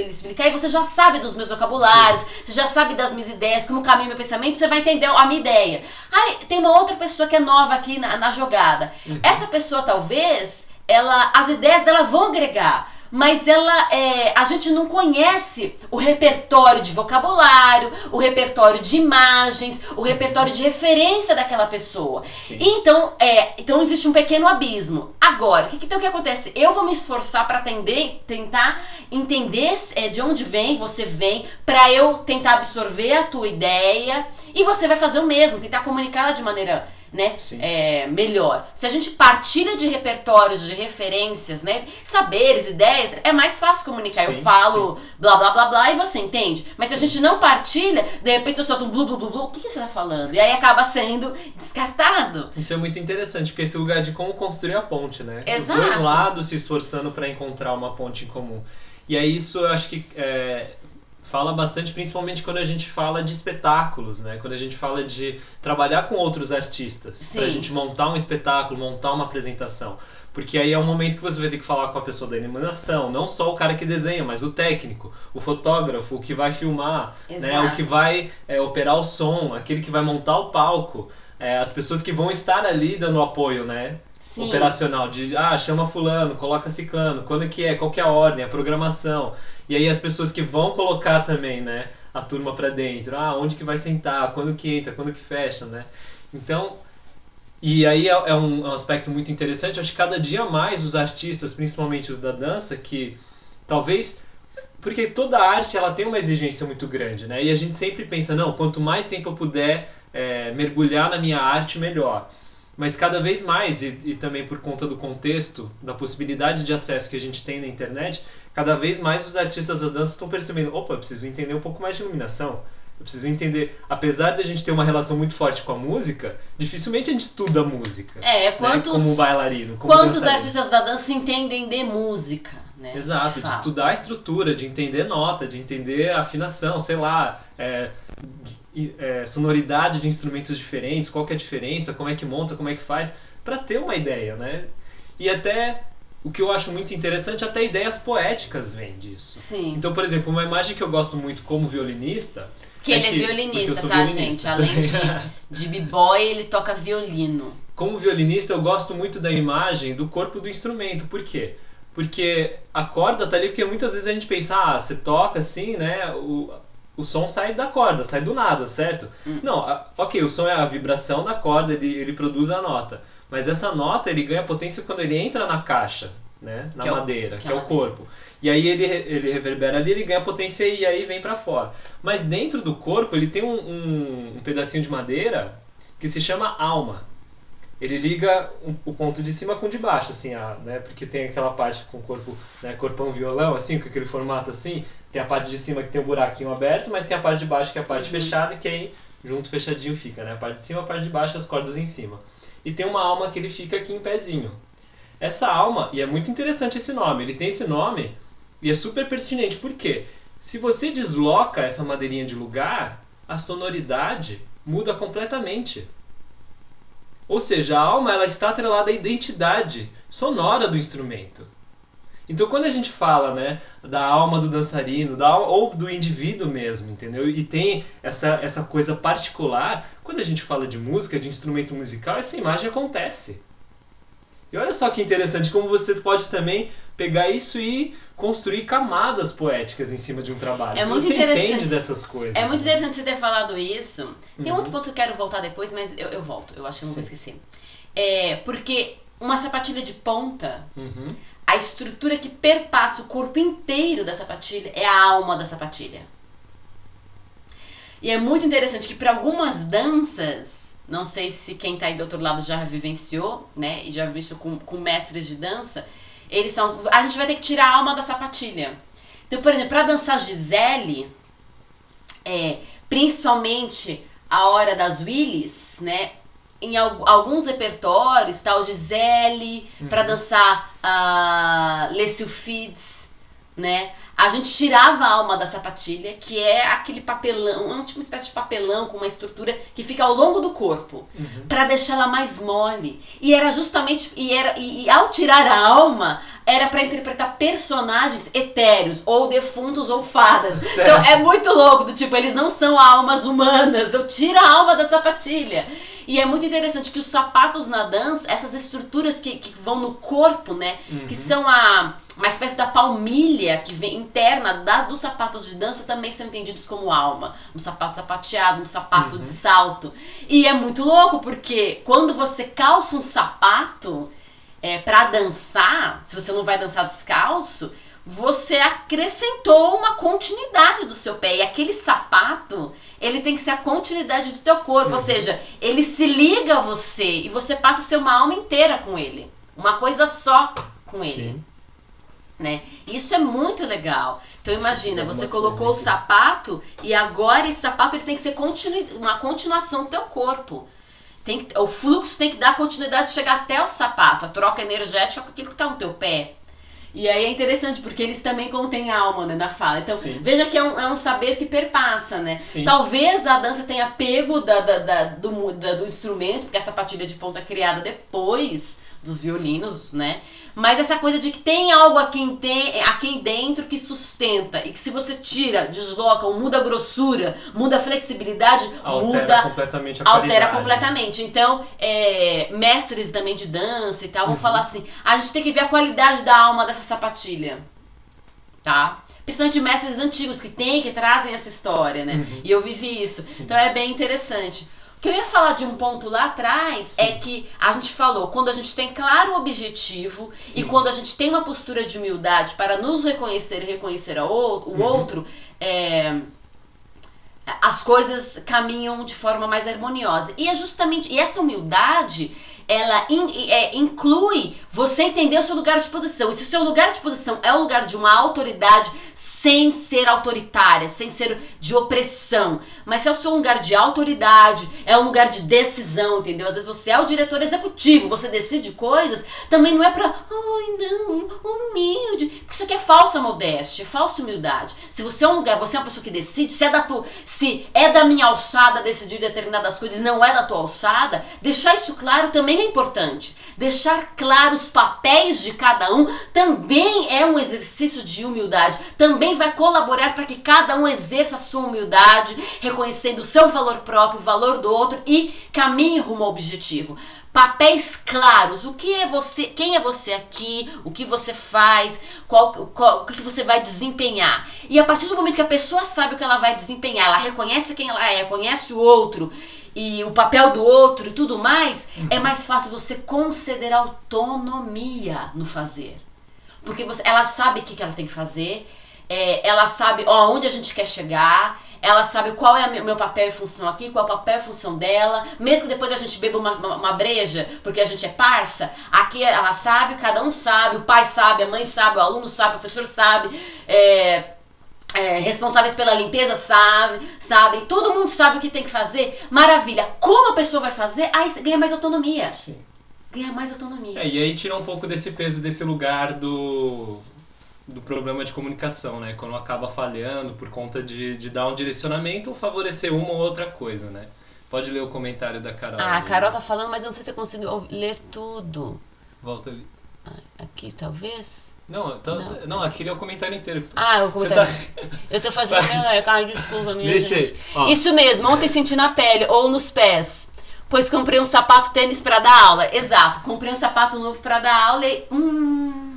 explicar e você já sabe dos meus vocabulários, Sim. você já sabe das minhas ideias, como caminho meu pensamento, você vai entender a minha ideia. Aí tem uma outra pessoa que é nova aqui na, na jogada. Uhum. Essa pessoa talvez, ela, as ideias dela vão agregar mas ela é, a gente não conhece o repertório de vocabulário, o repertório de imagens, o repertório de referência daquela pessoa. Sim. Então, é, então existe um pequeno abismo. Agora, o que, então, o que acontece? Eu vou me esforçar para atender, tentar entender é, de onde vem, você vem, para eu tentar absorver a tua ideia e você vai fazer o mesmo, tentar comunicá-la de maneira né, é, melhor. Se a gente partilha de repertórios, de referências, né, saberes, ideias, é mais fácil comunicar. Sim, eu falo sim. blá blá blá blá e você entende. Mas se a gente não partilha, de repente eu solto um blu blu blu blu, o que, que você tá falando? E aí acaba sendo descartado. Isso é muito interessante, porque esse lugar de como construir a ponte, né? Exato. Os dois lados se esforçando para encontrar uma ponte em comum. E aí isso eu acho que é, fala bastante, principalmente quando a gente fala de espetáculos, né? Quando a gente fala de trabalhar com outros artistas, para a gente montar um espetáculo, montar uma apresentação. Porque aí é o momento que você vai ter que falar com a pessoa da iluminação, não só o cara que desenha, mas o técnico, o fotógrafo, o que vai filmar, né? o que vai é, operar o som, aquele que vai montar o palco, é, as pessoas que vão estar ali dando apoio, né? Sim. operacional de ah chama fulano coloca ciclano quando é que é qual que é a ordem a programação e aí as pessoas que vão colocar também, né, a turma para dentro, ah, onde que vai sentar, quando que entra, quando que fecha, né? Então, e aí é, é um, é um aspecto muito interessante, acho que cada dia mais os artistas, principalmente os da dança, que talvez porque toda arte ela tem uma exigência muito grande, né? E a gente sempre pensa, não, quanto mais tempo eu puder é, mergulhar na minha arte melhor. Mas cada vez mais, e, e também por conta do contexto, da possibilidade de acesso que a gente tem na internet, cada vez mais os artistas da dança estão percebendo: opa, eu preciso entender um pouco mais de iluminação. Eu preciso entender, apesar de a gente ter uma relação muito forte com a música, dificilmente a gente estuda música. É, quantos, né? como bailarino. Como quantos dançarino. artistas da dança entendem de música, né? Exato, de, fato. estudar a estrutura, de entender nota, de entender a afinação, sei lá, é, de- é, sonoridade de instrumentos diferentes, qual que é a diferença, como é que monta, como é que faz, para ter uma ideia, né? E até o que eu acho muito interessante, até ideias poéticas vêm disso. Sim. Então, por exemplo, uma imagem que eu gosto muito como violinista. que ele é, que- eu violinista, tá, violinista. gente? Além de, de b-boy, ele toca violino. Como violinista, eu gosto muito da imagem do corpo do instrumento. Por quê? Porque a corda tá ali, porque muitas vezes a gente pensa, ah, você toca assim, né? O, o som sai da corda, sai do nada, certo? Hum. Não, a- ok, o som é a vibração da corda, ele, ele produz a nota. Mas essa nota ele ganha potência quando ele entra na caixa, né? Na Que é o- madeira, que que, é o madeira. corpo. E aí ele, ele reverbera ali, ele ganha potência e aí vem pra fora. Mas dentro do corpo ele tem um, um, um pedacinho de madeira que se chama alma. Ele liga um- o ponto de cima com o de baixo, assim, a, né? Porque tem aquela parte com o corpo, né? Corpão violão, assim, com aquele formato assim. Tem a parte de cima que tem um buraquinho aberto, mas tem a parte de baixo que é a parte Uhum. fechada, que aí junto fechadinho fica, né? A parte de cima, a parte de baixo, as cordas em cima. E tem uma alma que ele fica aqui em pezinho. Essa alma, e é muito interessante esse nome, ele tem esse nome e é super pertinente. Por quê? Se você desloca essa madeirinha de lugar, a sonoridade muda completamente. Ou seja, a alma ela está atrelada à identidade sonora do instrumento. Então quando a gente fala, né, da alma do dançarino, da alma, ou do indivíduo mesmo, entendeu? E tem essa, essa coisa particular, quando a gente fala de música, de instrumento musical, essa imagem acontece. E olha só que interessante como você pode também pegar isso e construir camadas poéticas em cima de um trabalho. É muito você interessante. entende dessas coisas. É muito né? interessante você ter falado isso. Tem um Uhum. outro ponto que eu quero voltar depois, mas eu, eu volto. Eu acho que eu não vou Sim. esquecer. É, porque uma sapatilha de ponta, Uhum. A estrutura que perpassa o corpo inteiro da sapatilha é a alma da sapatilha. E é muito interessante que para algumas danças, não sei se quem tá aí do outro lado já vivenciou, né? E já viu isso com, com mestres de dança, eles são. A gente vai ter que tirar a alma da sapatilha. Então, por exemplo, para dançar Gisele, é, principalmente a hora das Willis, né? Em al- alguns repertórios, tá o Gisele, para Uhum. dançar a Les Sulfides, né? A gente tirava a alma da sapatilha, que é aquele papelão, é tipo uma espécie de papelão com uma estrutura que fica ao longo do corpo, Uhum. para deixá-la mais mole. E era justamente e era e, e ao tirar a alma, era para interpretar personagens etéreos ou defuntos ou fadas. Certo. Então é muito louco, do tipo, eles não são almas humanas, eu tiro a alma da sapatilha. E é muito interessante que os sapatos na dança, essas estruturas que, que vão no corpo, né? Que Uhum. são a, uma espécie da palmilha que vem interna das, dos sapatos de dança também são entendidos como alma. Um sapato sapateado, um sapato Uhum. de salto. E é muito louco, porque quando você calça um sapato é, para dançar, se você não vai dançar descalço, você acrescentou uma continuidade do seu pé. E aquele sapato, ele tem que ser a continuidade do teu corpo. Ou Uhum. seja, ele se liga a você e você passa a ser uma alma inteira com ele. Uma coisa só com ele. Sim. Né? Isso é muito legal. Então imagina, é você colocou o sapato e agora esse sapato ele tem que ser continui- uma continuação do teu corpo. Tem que- o fluxo tem que dar continuidade de chegar até o sapato, a troca energética com aquilo que está no teu pé. E aí é interessante, porque eles também contêm alma né, na fala. Então, Sim. veja que é um, é um saber que perpassa, né? Sim. Talvez a dança tenha pego da, da- da- do, da- do instrumento, porque essa patilha de ponta é criada depois dos violinos, né? Mas essa coisa de que tem algo aqui, em te- aqui dentro que sustenta e que se você tira, desloca ou muda a grossura, muda a flexibilidade, Altera muda completamente a altera qualidade. completamente. Então, é, mestres também de dança e tal vão Uhum. falar assim: a gente tem que ver a qualidade da alma dessa sapatilha, tá? Principalmente mestres antigos que têm, que trazem essa história, né? Uhum. E eu vivi isso. Sim. Então é bem interessante. O que eu ia falar de um ponto lá atrás Sim. é que a gente falou, quando a gente tem claro o objetivo e Sim. quando a gente tem uma postura de humildade para nos reconhecer e reconhecer o Uhum. outro, é, as coisas caminham de forma mais harmoniosa. E é justamente e essa humildade ela in, é, inclui você entender o seu lugar de posição. E se o seu lugar de posição é o lugar de uma autoridade sem ser autoritária, sem ser de opressão, mas se é o seu lugar de autoridade, é um lugar de decisão, entendeu? Às vezes você é o diretor executivo, você decide coisas, também não é pra, ai não, humilde, porque isso aqui é falsa modéstia, é falsa humildade. Se você é um lugar, você é uma pessoa que decide, se é da tua, se é da minha alçada decidir determinadas coisas, não é da tua alçada, deixar isso claro também é importante. Deixar claro os papéis de cada um também é um exercício de humildade, também vai colaborar para que cada um exerça a sua humildade, reconhecendo o seu valor próprio, o valor do outro e caminhe rumo ao objetivo. Papéis claros, o que é você, quem é você aqui, o que você faz, qual, qual, o que você vai desempenhar. E a partir do momento que a pessoa sabe o que ela vai desempenhar, ela reconhece quem ela é, conhece o outro e o papel do outro e tudo mais, é uhum. é mais fácil você conceder autonomia no fazer. Porque você, ela sabe o que ela tem que fazer, é, ela sabe ó, onde a gente quer chegar, ela sabe qual é o meu papel e função aqui, qual é o papel e função dela. Mesmo que depois a gente beba uma, uma, uma, breja, porque a gente é parça, aqui ela sabe, cada um sabe, o pai sabe, a mãe sabe, o aluno sabe, o professor sabe. É, é, responsáveis pela limpeza sabe, sabem, todo mundo sabe o que tem que fazer. Maravilha. Como a pessoa vai fazer? Aí ganha mais autonomia. Sim. Ganha mais autonomia. É, e aí tira um pouco desse peso, desse lugar do do problema de comunicação, né? Quando acaba falhando por conta de, de dar um direcionamento ou favorecer uma ou outra coisa, né? Pode ler o comentário da Carol. Ah, a Carol tá falando, mas eu não sei se eu consigo ler tudo. Volta ali. Aqui, talvez? Não, tô, não. não, aqui é o comentário inteiro. Ah, o comentário. Tá... Eu tô fazendo. Ai, desculpa, minha Deixa gente. Aí. Isso mesmo, ontem senti na pele ou nos pés. Pois comprei um sapato tênis para dar aula. Exato, comprei um sapato novo para dar aula e. Hum,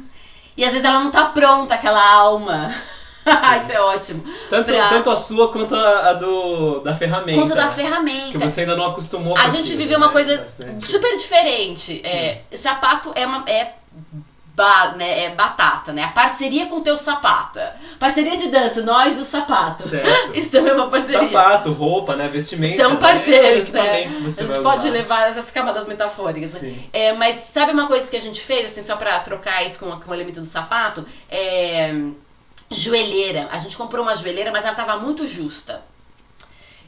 e às vezes ela não tá pronta, aquela alma. Isso é ótimo. Tanto, pra... tanto a sua quanto a, a, do, da ferramenta. Quanto da ferramenta. Que você ainda não acostumou A gente viveu né? uma coisa Bastante. super diferente. É, hum. Sapato é uma. É ba, né, é batata, né? A parceria com o teu sapato. Parceria de dança, nós e o sapato. Certo. Isso também é uma parceria. Sapato, roupa, né? Vestimenta. São né? parceiros, né? A gente pode usar. levar essas camadas metafóricas. Né? É, mas sabe uma coisa que a gente fez, assim, só pra trocar isso com, com o elemento do sapato? É. Joelheira. A gente comprou uma joelheira, mas ela tava muito justa.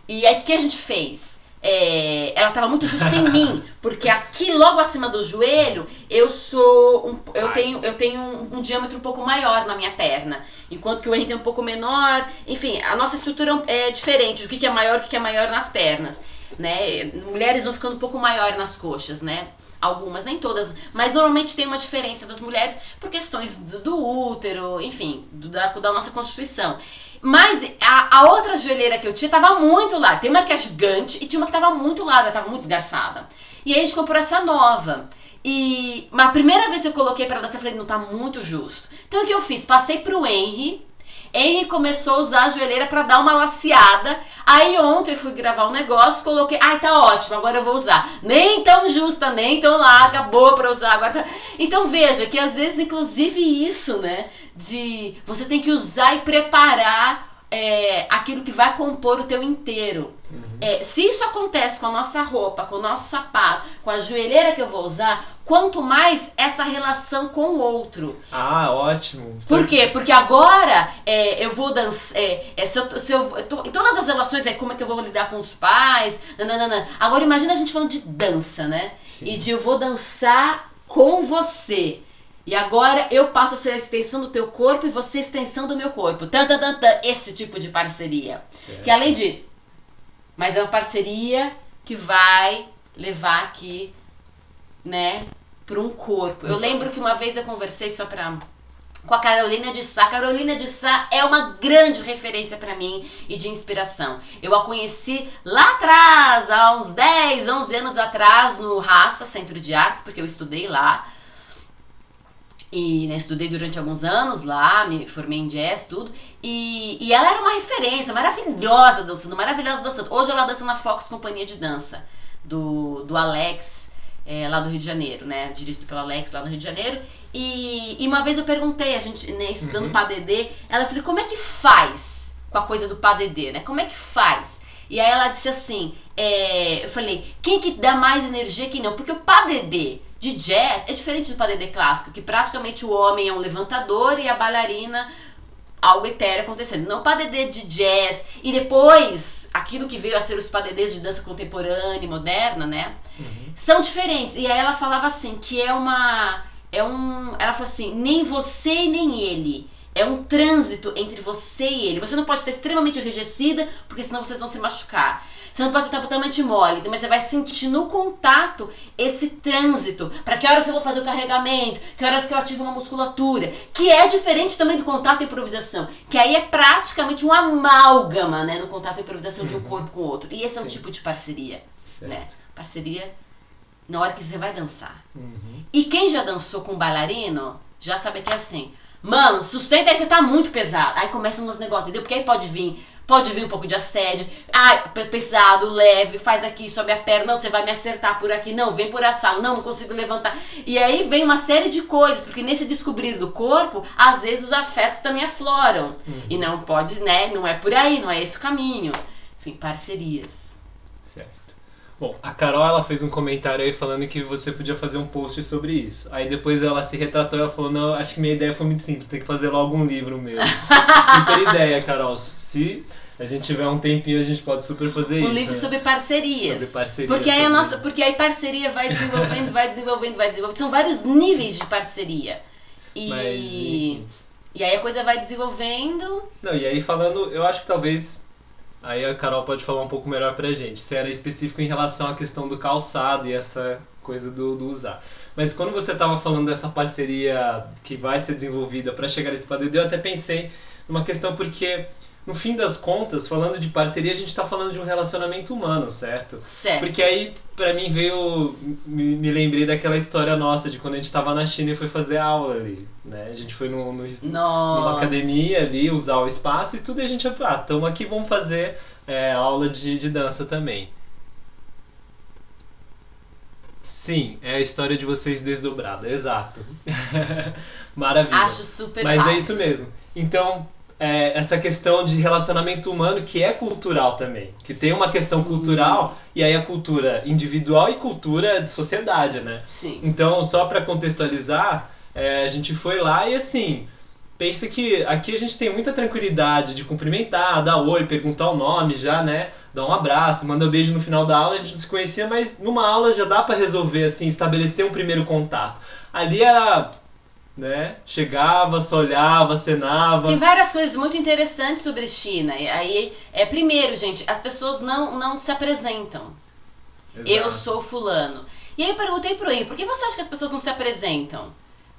E aí o que a gente fez? É, ela estava muito justa em mim, porque aqui logo acima do joelho eu sou um, eu tenho eu tenho um, um, diâmetro um pouco maior na minha perna, enquanto que o Henry tem um pouco menor. Enfim, a nossa estrutura é diferente, o que, que é maior, o que, que é maior nas pernas, né? Mulheres vão ficando um pouco maior nas coxas, né? Algumas, nem todas, mas normalmente tem uma diferença das mulheres por questões do, do útero, enfim, do, da, da nossa constituição. Mas a, a, outra joelheira que eu tinha tava muito larga. Tem uma que é gigante e tinha uma que tava muito larga, tava muito esgarçada. E aí a gente comprou essa nova. E a primeira vez que eu coloquei para dança, eu falei, não tá muito justo. Então o que eu fiz? Passei pro Henry. Henry começou a usar a joelheira para dar uma laceada. Aí ontem eu fui gravar um negócio, coloquei, ai tá ótimo, agora eu vou usar. Nem tão justa, nem tão larga, boa para usar agora. Tá... Então veja que às vezes inclusive isso, né, de você tem que usar e preparar é, aquilo que vai compor o teu inteiro. Uhum. É, se isso acontece com a nossa roupa, com o nosso sapato, com a joelheira que eu vou usar, quanto mais essa relação com o outro. Ah, ótimo. Por quê? Porque agora é, eu vou dançar. É, é, se eu, se eu, eu tô, em todas as relações, é como é que eu vou lidar com os pais. Nananana. Agora imagina a gente falando de dança, né? Sim. E de eu vou dançar com você. E agora eu passo a ser a extensão do teu corpo e você a extensão do meu corpo. Tan, tan, tan, tan, esse tipo de parceria. Certo. Que além de. Mas é uma parceria que vai levar aqui, né, para um corpo. Eu lembro que uma vez eu conversei só pra. Com a Carolina de Sá. A Carolina de Sá é uma grande referência para mim e de inspiração. Eu a conheci lá atrás, há uns 10, 11 anos atrás, no Raça, Centro de Artes, porque eu estudei lá. E né, estudei durante alguns anos lá, me formei em jazz, tudo. E, e ela era uma referência, maravilhosa dançando, maravilhosa dançando. Hoje ela dança na Fox Companhia de Dança, do, do Alex, é, lá do Rio de Janeiro, né? Dirigido pelo Alex lá no Rio de Janeiro. E, e uma vez eu perguntei, a gente, né, estudando uhum. para DD, ela falou, como é que faz com a coisa do padedê, né? Como é que faz? E aí ela disse assim, é, eu falei, quem que dá mais energia, quem não? Porque o padedê de jazz é diferente do padedê clássico, que praticamente o homem é um levantador e a bailarina algo etéreo acontecendo. Não padedê de jazz e depois aquilo que veio a ser os padedês de dança contemporânea e moderna, né? Uhum. São diferentes. E aí ela falava assim que é uma é um, ela falou assim, nem você nem ele é um trânsito entre você e ele. Você não pode estar extremamente enrijecida, porque senão vocês vão se machucar. Você não pode estar totalmente mole, mas você vai sentir no contato esse trânsito. Para que horas eu vou fazer o carregamento, que horas que eu ativo uma musculatura. Que é diferente também do contato e improvisação. Que aí é praticamente um amálgama, né? No contato e improvisação uhum. de um uhum. corpo com o outro. E esse é um tipo de parceria. Certo. Né? Parceria na hora que você vai dançar. Uhum. E quem já dançou com um bailarino, já sabe que é assim Mano, sustenta aí, você tá muito pesado. Aí começam uns negócios, entendeu? Porque aí pode vir, pode vir um pouco de assédio. Ai, pesado, leve, faz aqui, sobe a perna. Não, você vai me acertar por aqui. Não, vem por essa Não, não consigo levantar. E aí vem uma série de coisas, porque nesse descobrir do corpo, às vezes os afetos também afloram. Uhum. E não pode, né? Não é por aí, não é esse o caminho. Enfim, parcerias. Bom, a Carol ela fez um comentário aí falando que você podia fazer um post sobre isso. Aí depois ela se retratou e ela falou: Não, acho que minha ideia foi muito simples, tem que fazer logo um livro mesmo. super ideia, Carol. Se a gente tiver um tempinho, a gente pode super fazer um isso. Um livro né? sobre parcerias. Sobre parcerias. Porque aí, a nossa, porque aí parceria vai desenvolvendo, vai desenvolvendo, vai desenvolvendo. São vários níveis de parceria. E. Mas, e aí a coisa vai desenvolvendo. Não, e aí falando, eu acho que talvez Aí a Carol pode falar um pouco melhor pra gente. Se era específico em relação à questão do calçado e essa coisa do, do usar. Mas quando você estava falando dessa parceria que vai ser desenvolvida para chegar nesse padrão, eu até pensei numa questão porque no fim das contas, falando de parceria, a gente está falando de um relacionamento humano, certo? Certo. Porque aí, para mim, veio. Me, me, lembrei daquela história nossa de quando a gente estava na China e foi fazer aula ali. Né? A gente foi no, no numa academia ali, usar o espaço e tudo, e a gente, ah, estamos aqui, vamos fazer é, aula de, de dança também. Sim, é a história de vocês desdobrada, exato. Maravilha. Acho super Mas fácil. é isso mesmo. Então, é, essa questão de relacionamento humano que é cultural também. Que tem uma questão Sim. cultural e aí a cultura individual e cultura de sociedade, né? Sim. Então, só para contextualizar, é, a gente foi lá e assim. Pensa que aqui a gente tem muita tranquilidade de cumprimentar, dar oi, perguntar o nome já, né? Dar um abraço, manda um beijo no final da aula, a gente não se conhecia, mas numa aula já dá para resolver, assim, estabelecer um primeiro contato. Ali era né? Chegava, só olhava, cenava. Tem várias coisas muito interessantes sobre China. Aí, é primeiro, gente, as pessoas não, não se apresentam. Exato. Eu sou fulano. E aí eu perguntei pro Henry, por que você acha que as pessoas não se apresentam?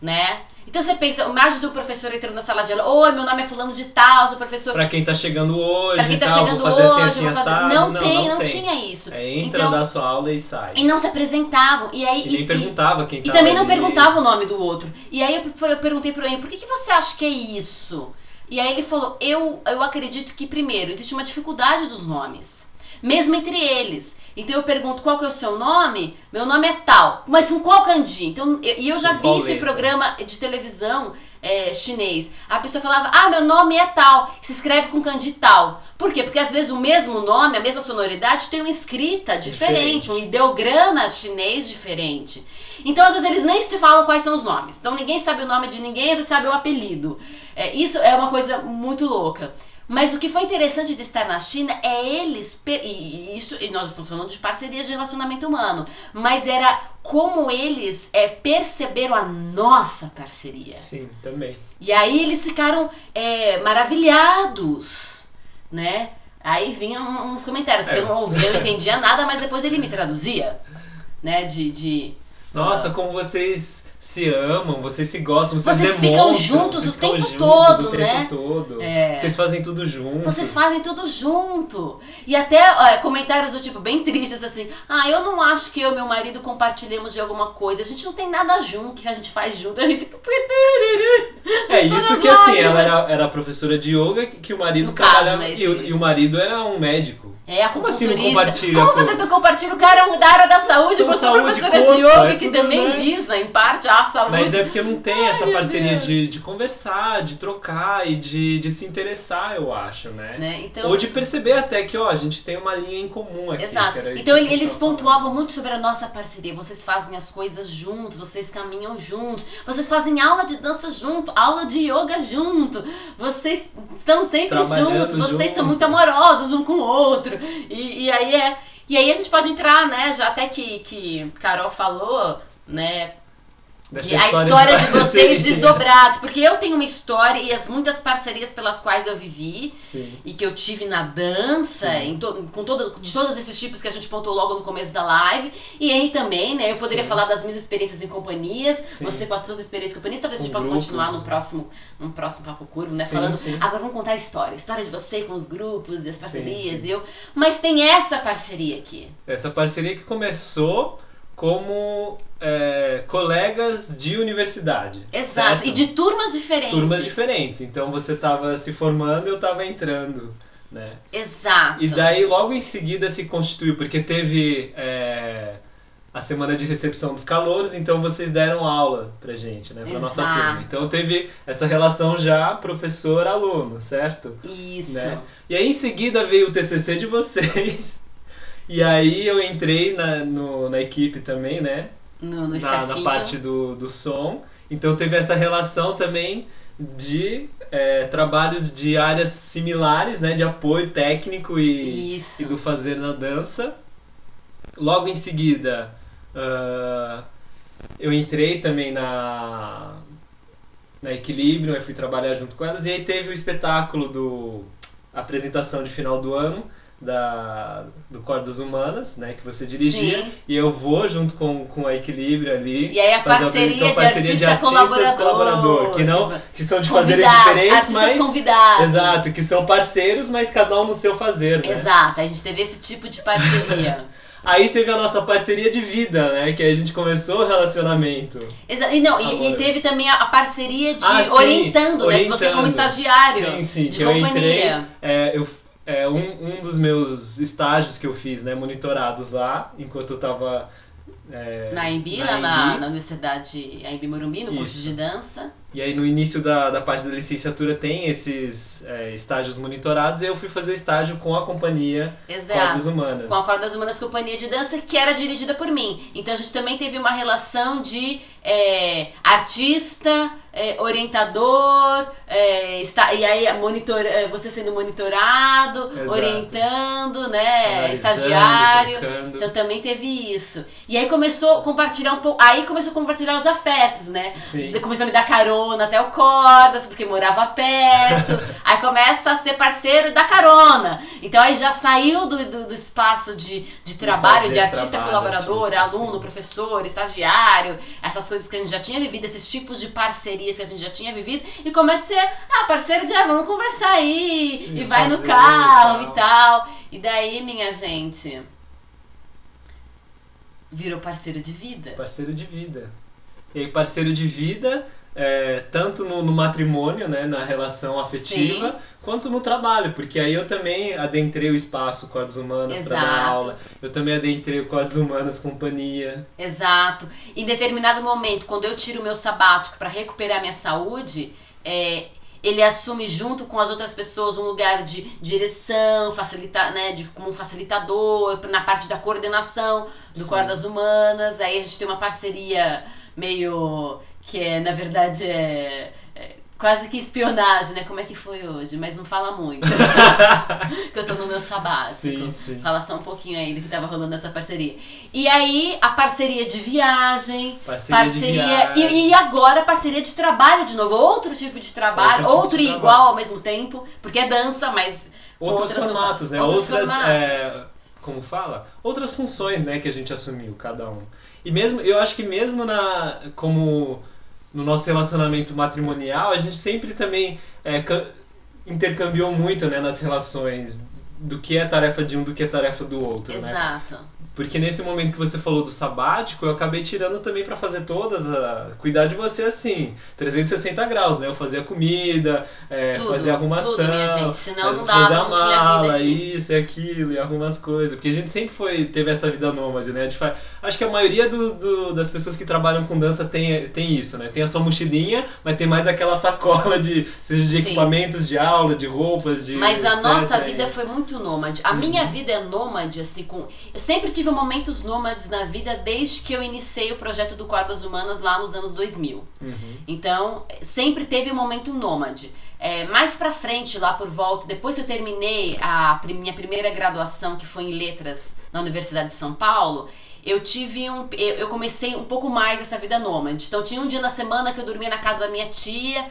Né? Então você pensa, imagem do professor entrando na sala de aula, oi, meu nome é fulano de tal, sou professor. Pra quem tá chegando hoje, pra quem tá tal, chegando hoje, assim, assim, fazer... não, não, tem, não, não tem. tinha isso. É, entra, então, dá sua aula e sai. E não se apresentavam. E aí e, nem perguntava quem E também não ali. perguntava o nome do outro. E aí eu, eu perguntei pro ele, por que, que você acha que é isso? E aí ele falou, eu, eu acredito que primeiro existe uma dificuldade dos nomes, mesmo entre eles. Então eu pergunto qual que é o seu nome? Meu nome é tal. Mas com qual kanji? Então, e eu já vi isso em programa de televisão é, chinês. A pessoa falava, ah, meu nome é tal. Se escreve com kanji tal. Por quê? Porque às vezes o mesmo nome, a mesma sonoridade tem uma escrita diferente, diferente. um ideograma chinês diferente. Então, às vezes, eles nem se falam quais são os nomes. Então, ninguém sabe o nome de ninguém, às vezes sabe o apelido. É, isso é uma coisa muito louca. Mas o que foi interessante de estar na China é eles. E, isso, e nós estamos falando de parcerias de relacionamento humano. Mas era como eles é, perceberam a nossa parceria. Sim, também. E aí eles ficaram é, maravilhados, né? Aí vinham uns comentários é. que eu não ouvia, eu não entendia nada, mas depois ele me traduzia, né? De. de Nossa, como vocês se amam, vocês se gostam, vocês, vocês ficam juntos vocês o tempo juntos todo, o né? Tempo todo. É. Vocês fazem tudo junto. Vocês fazem tudo junto. E até é, comentários do tipo bem tristes assim: "Ah, eu não acho que eu e meu marido compartilhemos de alguma coisa. A gente não tem nada junto que a gente faz junto. A gente É isso que assim, ela era, era professora de yoga que o marido no trabalhava caso, né, e, e o marido era um médico. É, a Como assim não compartilha Como com- vocês não compartilham? O cara é da área da saúde, São você é professora de yoga, é que também né? visa, em parte, a saúde. Mas é porque não tem Ai, essa parceria Deus. de, de conversar, de trocar e de, de se interessar, eu acho, né? Né? Então, Ou de perceber até que, ó, a gente tem uma linha em comum aqui. Exato. Então ele- eles pontuavam muito sobre a nossa parceria. Vocês fazem as coisas juntos, vocês caminham juntos, vocês fazem aula de dança junto, aula de yoga junto, vocês estão sempre juntos, vocês são junto. muito amorosos um com o outro. E, e aí é. E aí a gente pode entrar, né? Já até que, que Carol falou, né? Dessa de- a história de vocês desdobrados. Porque eu tenho uma história e as muitas parcerias pelas quais eu vivi Sim. e que eu tive na dança, to- com todo, de todos esses tipos que a gente pontuou logo no começo da live. E aí também, né? Eu poderia Sim. falar das minhas experiências em companhias, você com as suas experiências em companhias. Talvez a gente Com possa grupos. continuar no próximo, num próximo Papo Curvo, né? Falando. Agora vamos contar a história. A história de você com os grupos e as parcerias eu. Mas tem essa parceria aqui. Essa parceria que começou como é, colegas de universidade. Exato. certo? E de turmas diferentes. turmas diferentes. Então você estava se formando, eu estava entrando, né? Exato. E daí logo em seguida se constituiu, porque teve é, a semana de recepção dos calouros, então vocês deram aula pra gente, né? Pra nossa Exato. turma. Então teve essa relação já professor-aluno, certo? Isso. Né? E aí em seguida veio o TCC de vocês. E aí eu entrei na, no- na equipe também, né? No, no na, na parte do, do som. Então teve essa relação também de é, trabalhos de áreas similares, né? De apoio técnico e, Isso. e do fazer na dança. Logo em seguida, ah, eu entrei também na, na Equilíbrio, eu fui trabalhar junto com elas. E aí teve o espetáculo do a apresentação de final do ano da, do Cordas Humanas, né? Que você dirigia. Sim. E eu vou junto com, com a Equilíbrio ali. E aí a parceria, então, de, parceria artista de artistas colaborador. colaborador, que não que são de fazeres diferentes, mas convidados. exato, que são parceiros, mas cada um no seu fazer, né? Exato, a gente teve esse tipo de parceria. Aí teve a nossa parceria de vida, né? Que a gente começou o relacionamento. Exa- e não, e, e teve também a, parceria de Ah, sim, orientando, né? De você como orientando. estagiário Sim, sim, de que eu companhia. entrei. É, eu, é, um, um dos meus estágios que eu fiz, né, monitorados lá, enquanto eu tava. é, Na Embi, na lá na, Universidade Embi Morumbi, no curso Isso. de dança. E aí no início da, da parte da licenciatura tem esses é, estágios monitorados e eu fui fazer estágio com a companhia Exato. Cordas Humanas. Com a Cordas Humanas Companhia de Dança, que era dirigida por mim. Então a gente também teve uma relação de é, artista, é, orientador, é, está, e aí monitor, é, você sendo monitorado, Exato. orientando, né? Estagiário. tocando. Então também teve isso. E aí começou a compartilhar um pouco. Aí começou a compartilhar os afetos, né? Sim. Começou a me dar carona até o Cordas, porque morava perto. aí começa a ser parceiro da carona. Então aí já saiu do, do, do espaço de, de trabalho, de artista trabalho, colaborador, artista, aluno, sim. professor, estagiário, essas coisas que a gente já tinha vivido, esses tipos de parcerias que a gente já tinha vivido. E começa a ser, ah, parceiro de, ah, vamos conversar aí. E, E vai no carro e e tal. E daí, minha gente, virou parceiro de vida. Parceiro de vida. E aí, parceiro de vida, é, tanto no, no matrimônio, né, na relação afetiva, quanto no trabalho, porque aí eu também adentrei o espaço Cordas Humanas para dar aula, eu também adentrei o Cordas Humanas Companhia. Exato. Em determinado momento, quando eu tiro o meu sabático para recuperar minha saúde, é, ele assume junto com as outras pessoas um lugar de direção, facilita, né, de, como um facilitador, na parte da coordenação do Sim. Cordas Humanas. Aí a gente tem uma parceria meio que é, na verdade, é, é quase que espionagem, né? Como é que foi hoje? Mas não fala muito. que eu tô no meu sabático. Sim, sim. Fala só um pouquinho aí do que tava rolando nessa parceria. E aí, a parceria de viagem, Parceria, de parceria. viagem. E, e agora, parceria de trabalho de novo. Outro tipo de trabalho, Outro tipo outro de e trabalho. igual ao mesmo tempo, porque é dança, mas. Outros outras- formatos, né? outros Outras, formatos. é, como fala? Outras funções, né, que a gente assumiu, cada um. E mesmo, eu acho que mesmo na, como no nosso relacionamento matrimonial, a gente sempre também é, ca- intercambiou muito, né, nas relações do que é tarefa de um do que é tarefa do outro, né? Porque nesse momento que você falou do sabático, eu acabei tirando também para fazer todas, a, cuidar de você assim, 360 graus, né? Eu fazia comida, é, Tudo, fazer arrumação, tudo, minha gente. Senão não fazer a mala, isso e aquilo, e arruma as coisas. Porque a gente sempre foi, teve essa vida nômade, né? Faz- acho que a maioria do, do- das pessoas que trabalham com dança tem, tem isso, né? Tem a sua mochilinha, mas tem mais aquela sacola de, seja de Sim. equipamentos de aula, de roupas, de. Mas a etc. nossa E- vida foi muito nômade. A Uhum. minha vida é nômade, assim, com. Eu sempre tive momentos nômades na vida desde que eu iniciei o projeto do Cordas Humanas lá nos anos 2000. Uhum. Então, sempre teve um momento nômade. É, mais pra frente, lá por volta, depois que eu terminei a minha primeira graduação, que foi em letras na Universidade de São Paulo, eu tive um. Eu comecei um pouco mais essa vida nômade. Então, tinha um dia na semana que eu dormia na casa da minha tia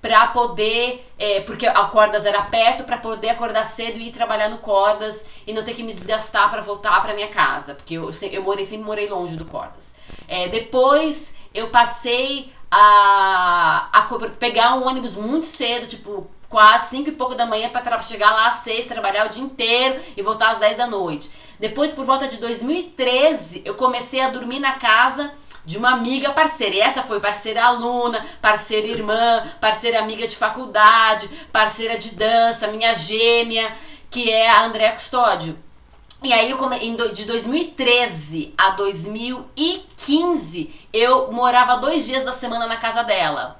pra poder. é, porque a Cordas era perto, pra poder acordar cedo e ir trabalhar no Cordas e não ter que me desgastar pra voltar pra minha casa. Porque eu, eu morei, sempre morei longe do Cordas. É, depois eu passei a, a pegar um ônibus muito cedo, tipo quase 5 e pouco da manhã para chegar lá às 6, trabalhar o dia inteiro e voltar às 10 da noite. Depois, por volta de 2013, eu comecei a dormir na casa de uma amiga parceira. E essa foi parceira aluna, parceira irmã, parceira amiga de faculdade, parceira de dança, minha gêmea, que é a Andréa Custódio. E aí, de 2013 a 2015, eu morava dois dias da semana na casa dela.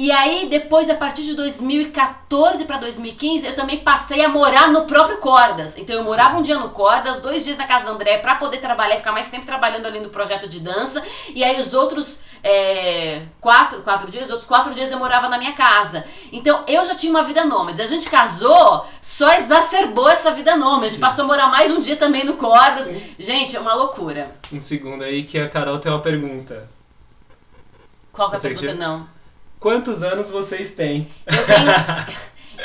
E aí, depois, a partir de 2014 para 2015, eu também passei a morar no próprio Cordas. Então, eu morava um dia no Cordas, dois dias na casa da André, para poder trabalhar ficar mais tempo trabalhando ali no projeto de dança. E aí, os outros é, quatro, quatro dias, outros quatro dias eu morava na minha casa. Então, eu já tinha uma vida nômade. A gente casou, só exacerbou essa vida nômade. Sim. Passou a morar mais um dia também no Cordas. Gente, é uma loucura. Um segundo aí que a Carol tem uma pergunta. Qual que é a pergunta? que- Não. Quantos anos vocês têm? Eu tenho,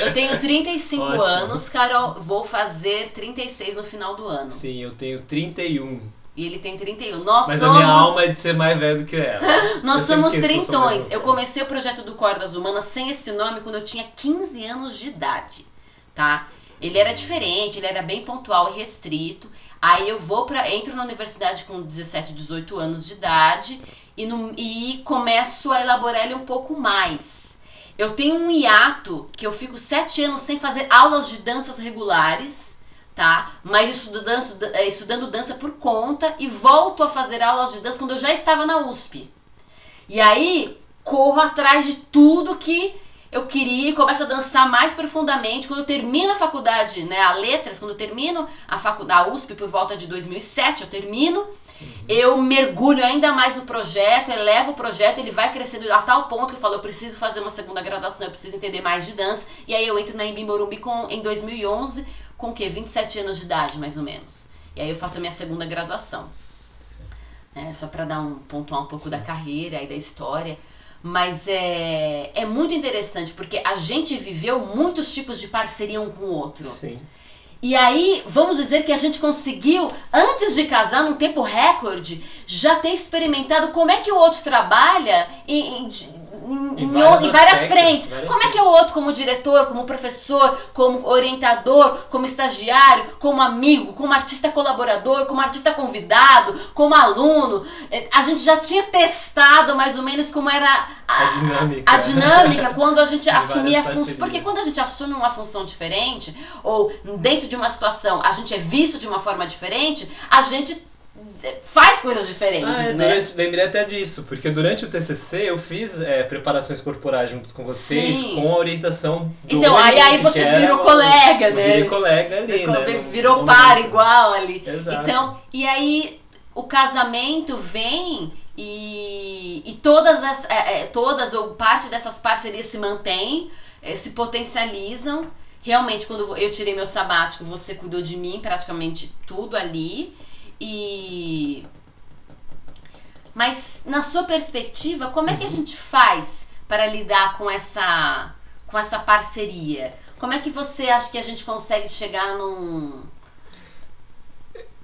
eu tenho 35 Ótimo. anos, Carol. Vou fazer 36 no final do ano. Sim, eu tenho 31. E ele tem 31. Nós Mas a somos. minha alma é de ser mais velho do que ela. Nós Eu somos trintões. Eu comecei o projeto do Cordas Humanas sem esse nome quando eu tinha 15 anos de idade, tá? Ele era diferente, ele era bem pontual e restrito. Aí eu vou para entro na universidade com 17, 18 anos de idade e, no- e começo a elaborar ele um pouco mais. Eu tenho um hiato que eu fico sete anos sem fazer aulas de danças regulares, tá? Mas estudo dança- eh, estudando dança por conta e volto a fazer aulas de dança quando eu já estava na USP. E aí corro atrás de tudo que eu queria e começo a dançar mais profundamente. Quando eu termino a faculdade, né, a letras, quando eu termino a faculdade, a USP por volta de 2007, eu termino, eu mergulho ainda mais no projeto, elevo o projeto, ele vai crescendo a tal ponto que eu falo, eu preciso fazer uma segunda graduação, eu preciso entender mais de dança. E aí eu entro na Embi Morumbi com, em 2011, com o quê? 27 anos de idade, mais ou menos. E aí eu faço a minha segunda graduação. É, só para dar um pontuar um pouco da carreira e da história. Mas é, é muito interessante, porque a gente viveu muitos tipos de parceria um com o outro. Sim. E aí, vamos dizer que a gente conseguiu, antes de casar, num tempo recorde, já ter experimentado como é que o outro trabalha em, em- Em o- em várias aspectos, frentes. várias Como é que é o outro como diretor, como professor, como orientador, como estagiário, como amigo, como artista colaborador, como artista convidado, como aluno. Eh, A gente já tinha testado mais ou menos como era A dinâmica. a dinâmica quando a gente assumia a várias função. Porque quando a gente assume uma função diferente, ou dentro de uma situação a gente é visto de uma forma diferente, a gente faz coisas diferentes, Ah, é, né? durante- lembrei até disso, porque durante o TCC eu fiz é, preparações corporais juntos com vocês, Sim. com a orientação do Então, aí, aí você virou colega, né? Virei colega ali, né? Virou par igual ali. Exato. Então, e aí o casamento vem e, e todas as é, é, todas ou parte dessas parcerias se mantém, é, se potencializam. Realmente, quando eu tirei meu sabático, você cuidou de mim praticamente tudo ali. E mas na sua perspectiva, como é que a gente faz para lidar com essa com essa parceria? Como é que você acha que a gente consegue chegar num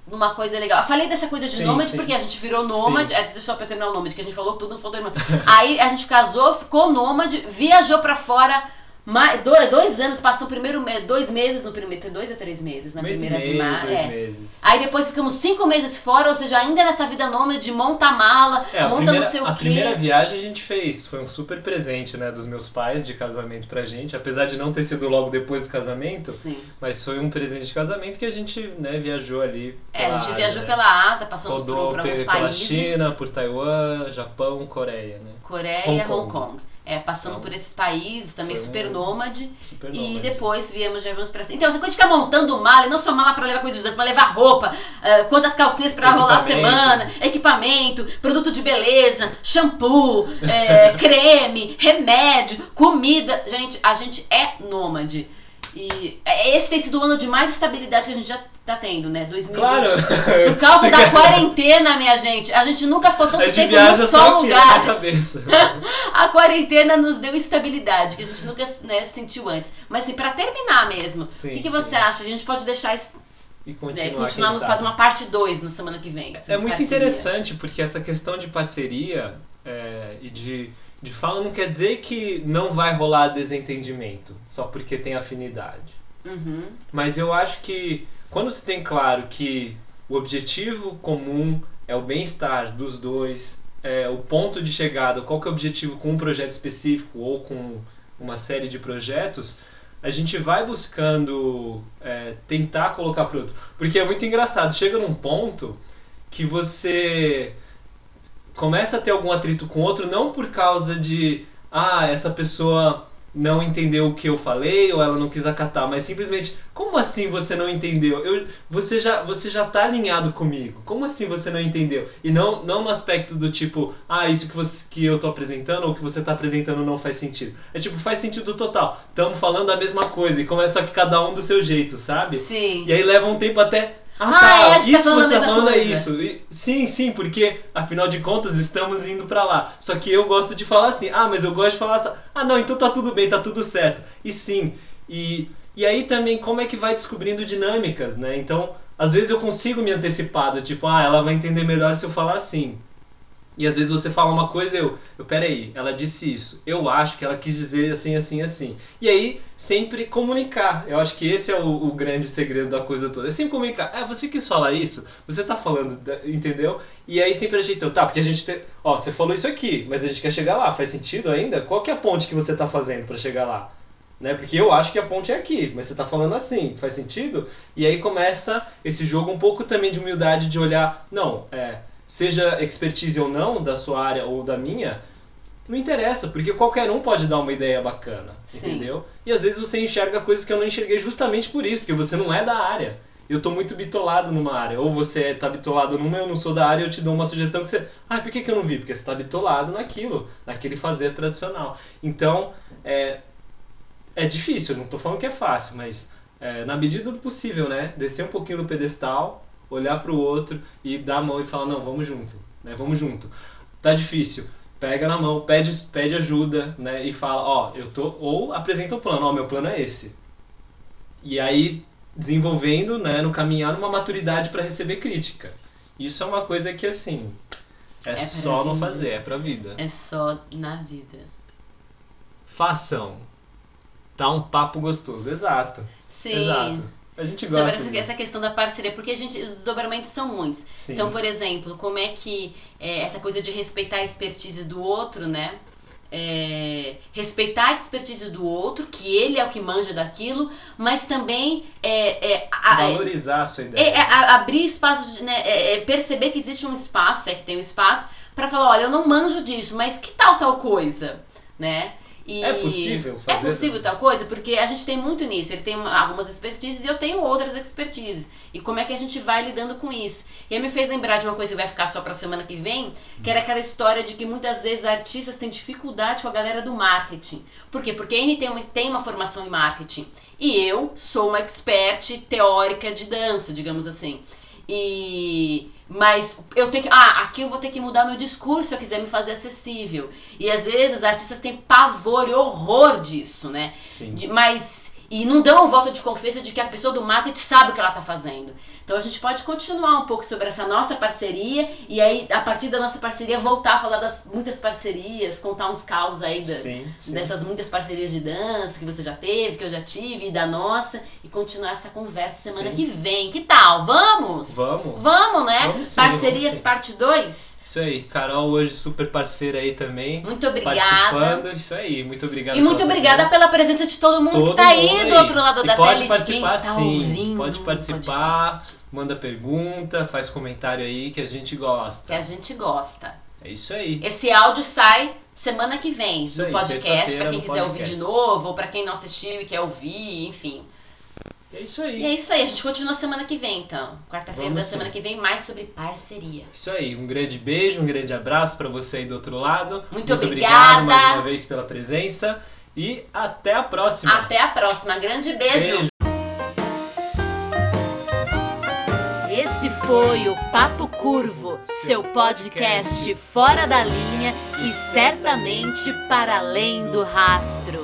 numa coisa legal. Eu falei dessa coisa de Sim, nômade sim. porque a gente virou nômade. É, deixa eu só terminar o nômade, que a gente falou tudo, não falou do nômade. Aí a gente casou, ficou nômade, viajou pra fora Mais, dois, dois anos, passam primeiro dois meses no primeiro. Dois ou três meses na Mês primeira meio, viagem. dois É. meses. Aí depois ficamos cinco meses fora, ou seja, ainda nessa vida nômade, monta a mala, É, a monta primeira, não sei o a quê. primeira viagem a gente fez, foi um super presente, né, dos meus pais de casamento pra gente, apesar de não ter sido logo depois do casamento, Sim. mas foi um presente de casamento que a gente, né, viajou ali. É, a pela gente Ásia, viajou né? pela Ásia, passamos por, Rodou por pe- alguns pela países. China, por Taiwan, Japão, Coreia, né? Coreia, Hong Hong Kong. Kong. É, passamos Então, por esses países, também super nômade. Super E nômade. depois viemos, já viemos pra cima. Então, essa coisa de ficar montando mala, e não só mala pra levar coisas usadas, mas levar roupa, eh, quantas calcinhas pra rolar a semana, equipamento, produto de beleza, shampoo, eh, creme, remédio, comida. Gente, a gente é nômade. E esse tem sido o ano de mais estabilidade que a gente já tá tendo, né? 2020. Claro! Por causa da quarentena, minha gente. A gente nunca ficou tanto tempo num só lugar. A quarentena nos deu estabilidade, que a gente nunca né, sentiu antes. Mas assim, pra terminar mesmo, o que, que você acha? A gente pode deixar isso, E né, continuar, continuar no- sabe. fazer uma parte 2 na semana que vem. É sobre muito parceria. interessante porque essa questão de parceria é, e de, de fala não quer dizer que não vai rolar desentendimento só porque tem afinidade. Uhum. Mas eu acho que quando se tem claro que o objetivo comum é o bem-estar dos dois, é o ponto de chegada, qual que é o objetivo com um projeto específico ou com uma série de projetos, a gente vai buscando é, tentar colocar para outro. Porque é muito engraçado, chega num ponto que você começa a ter algum atrito com outro, não por causa de, ah, essa pessoa não entendeu o que eu falei ou ela não quis acatar, mas simplesmente, como assim você não entendeu? Eu, você já você já tá alinhado comigo. Como assim você não entendeu? E não não no aspecto do tipo, ah, isso que você que eu tô apresentando ou que você tá apresentando não faz sentido. É tipo, faz sentido total. Estamos falando a mesma coisa e começa só que cada um do seu jeito, sabe? Sim. E aí leva um tempo até. Ah, Ah, tá, é, gente tá isso que você tá falando é isso. E- sim, sim, porque afinal de contas estamos indo pra lá. Só que eu gosto de falar assim, ah, mas eu gosto de falar assim, ah, não, então tá tudo bem, tá tudo certo. E sim, e, e aí também como é que vai descobrindo dinâmicas, né? Então, às vezes eu consigo me antecipar, do tipo, ah, ela vai entender melhor se eu falar assim. E às vezes você fala uma coisa eu, eu, peraí, ela disse isso. Eu acho que ela quis dizer assim, assim, assim. E aí, sempre comunicar. Eu acho que esse é o, o grande segredo da coisa toda. É sempre comunicar. Ah, você quis falar isso? Você tá falando, entendeu? E aí sempre ajeitando. Tá, porque a gente. Ó, você falou isso aqui, mas a gente quer chegar lá. Faz sentido ainda? Qual que é a ponte que você tá fazendo pra chegar lá? Né? Porque eu acho que a ponte é aqui, mas você tá falando assim, faz sentido? E aí começa esse jogo um pouco também de humildade de olhar, não, é, seja expertise ou não da sua área ou da minha, não interessa, porque qualquer um pode dar uma ideia bacana, Sim. entendeu? E às vezes você enxerga coisas que eu não enxerguei justamente por isso, porque você não é da área. Eu tô muito bitolado numa área, ou você tá bitolado numa, eu não sou da área, eu te dou uma sugestão que você, ah, por que, que eu não vi? Porque você tá bitolado naquilo, naquele fazer tradicional. Então, é, é difícil, não tô falando que é fácil, mas é, na medida do possível, né? Descer um pouquinho do pedestal, olhar pro outro e dar a mão e falar, não, vamos junto, né? Vamos junto. Tá difícil. Pega na mão, pede, pede ajuda, né? E fala, ó, eu tô. Ou apresenta o plano, ó, meu plano é esse. E aí, desenvolvendo, né, no caminhar numa maturidade para receber crítica. Isso é uma coisa que, assim, é, É só não fazer, é pra vida. É só na vida. Façam. Tá um papo gostoso, exato. Sim. Exato. A gente Sobre gosta. essa, de- essa questão da parceria, porque a gente, os desdobramentos são muitos. Sim. Então, por exemplo, como é que é, essa coisa de respeitar a expertise do outro, né? É, respeitar a expertise do outro, que ele é o que manja daquilo, mas também é, é, a- Valorizar a sua é, ideia. é, a- abrir espaços, né, é, perceber que existe um espaço, se é que tem um espaço, pra falar, olha, eu não manjo disso, mas que tal tal coisa, né? E É possível É fazer? possível tal coisa, porque a gente tem muito nisso. Ele tem algumas expertises e eu tenho outras expertises. E como é que a gente vai lidando com isso? E aí me fez lembrar de uma coisa que vai ficar só pra semana que vem, que era aquela história de que muitas vezes artistas têm dificuldade com a galera do marketing. Por quê? Porque Henry tem uma, tem uma formação em marketing. E eu sou uma expert teórica de dança, digamos assim. E mas eu tenho que. Ah, aqui eu vou ter que mudar meu discurso se eu quiser me fazer acessível. E às vezes artistas têm pavor e horror disso, né? Sim. De- mas e não dão um voto de confiança de que a pessoa do marketing sabe o que ela está fazendo. Então a gente pode continuar um pouco sobre essa nossa parceria e aí, a partir da nossa parceria, voltar a falar das muitas parcerias, contar uns causos aí da, Sim, sim. dessas muitas parcerias de dança que você já teve, que eu já tive, e da nossa, e continuar essa conversa semana Sim. que vem. Que tal? Vamos? Vamos. Vamos, né? Vamos Parcerias vamos parte 2? Isso aí. Carol hoje super parceira aí também. Muito obrigada. Isso aí. Muito obrigado. E muito obrigada pela presença de todo mundo Todo que tá aí mundo do outro lado E da pode tela e de quem participar está sim, ouvindo. pode participar. podcast, Manda pergunta, faz comentário aí que a gente gosta. Que a gente gosta. É isso aí. Esse áudio sai semana que vem Isso no aí, podcast, pra quem quiser ouvir podcast. de novo, ou pra quem não assistiu e quer ouvir, enfim. É isso E aí. é isso aí, a gente continua semana que vem, então. Quarta-feira da semana sim. que vem, mais sobre parceria. Isso aí. Um grande beijo, um grande abraço pra você aí do outro lado. Muito obrigado obrigada. mais uma vez pela presença e até a próxima. Até a próxima. Grande beijo. Beijo. Esse foi o Papo Curvo, seu podcast fora da linha e certamente para além do rastro.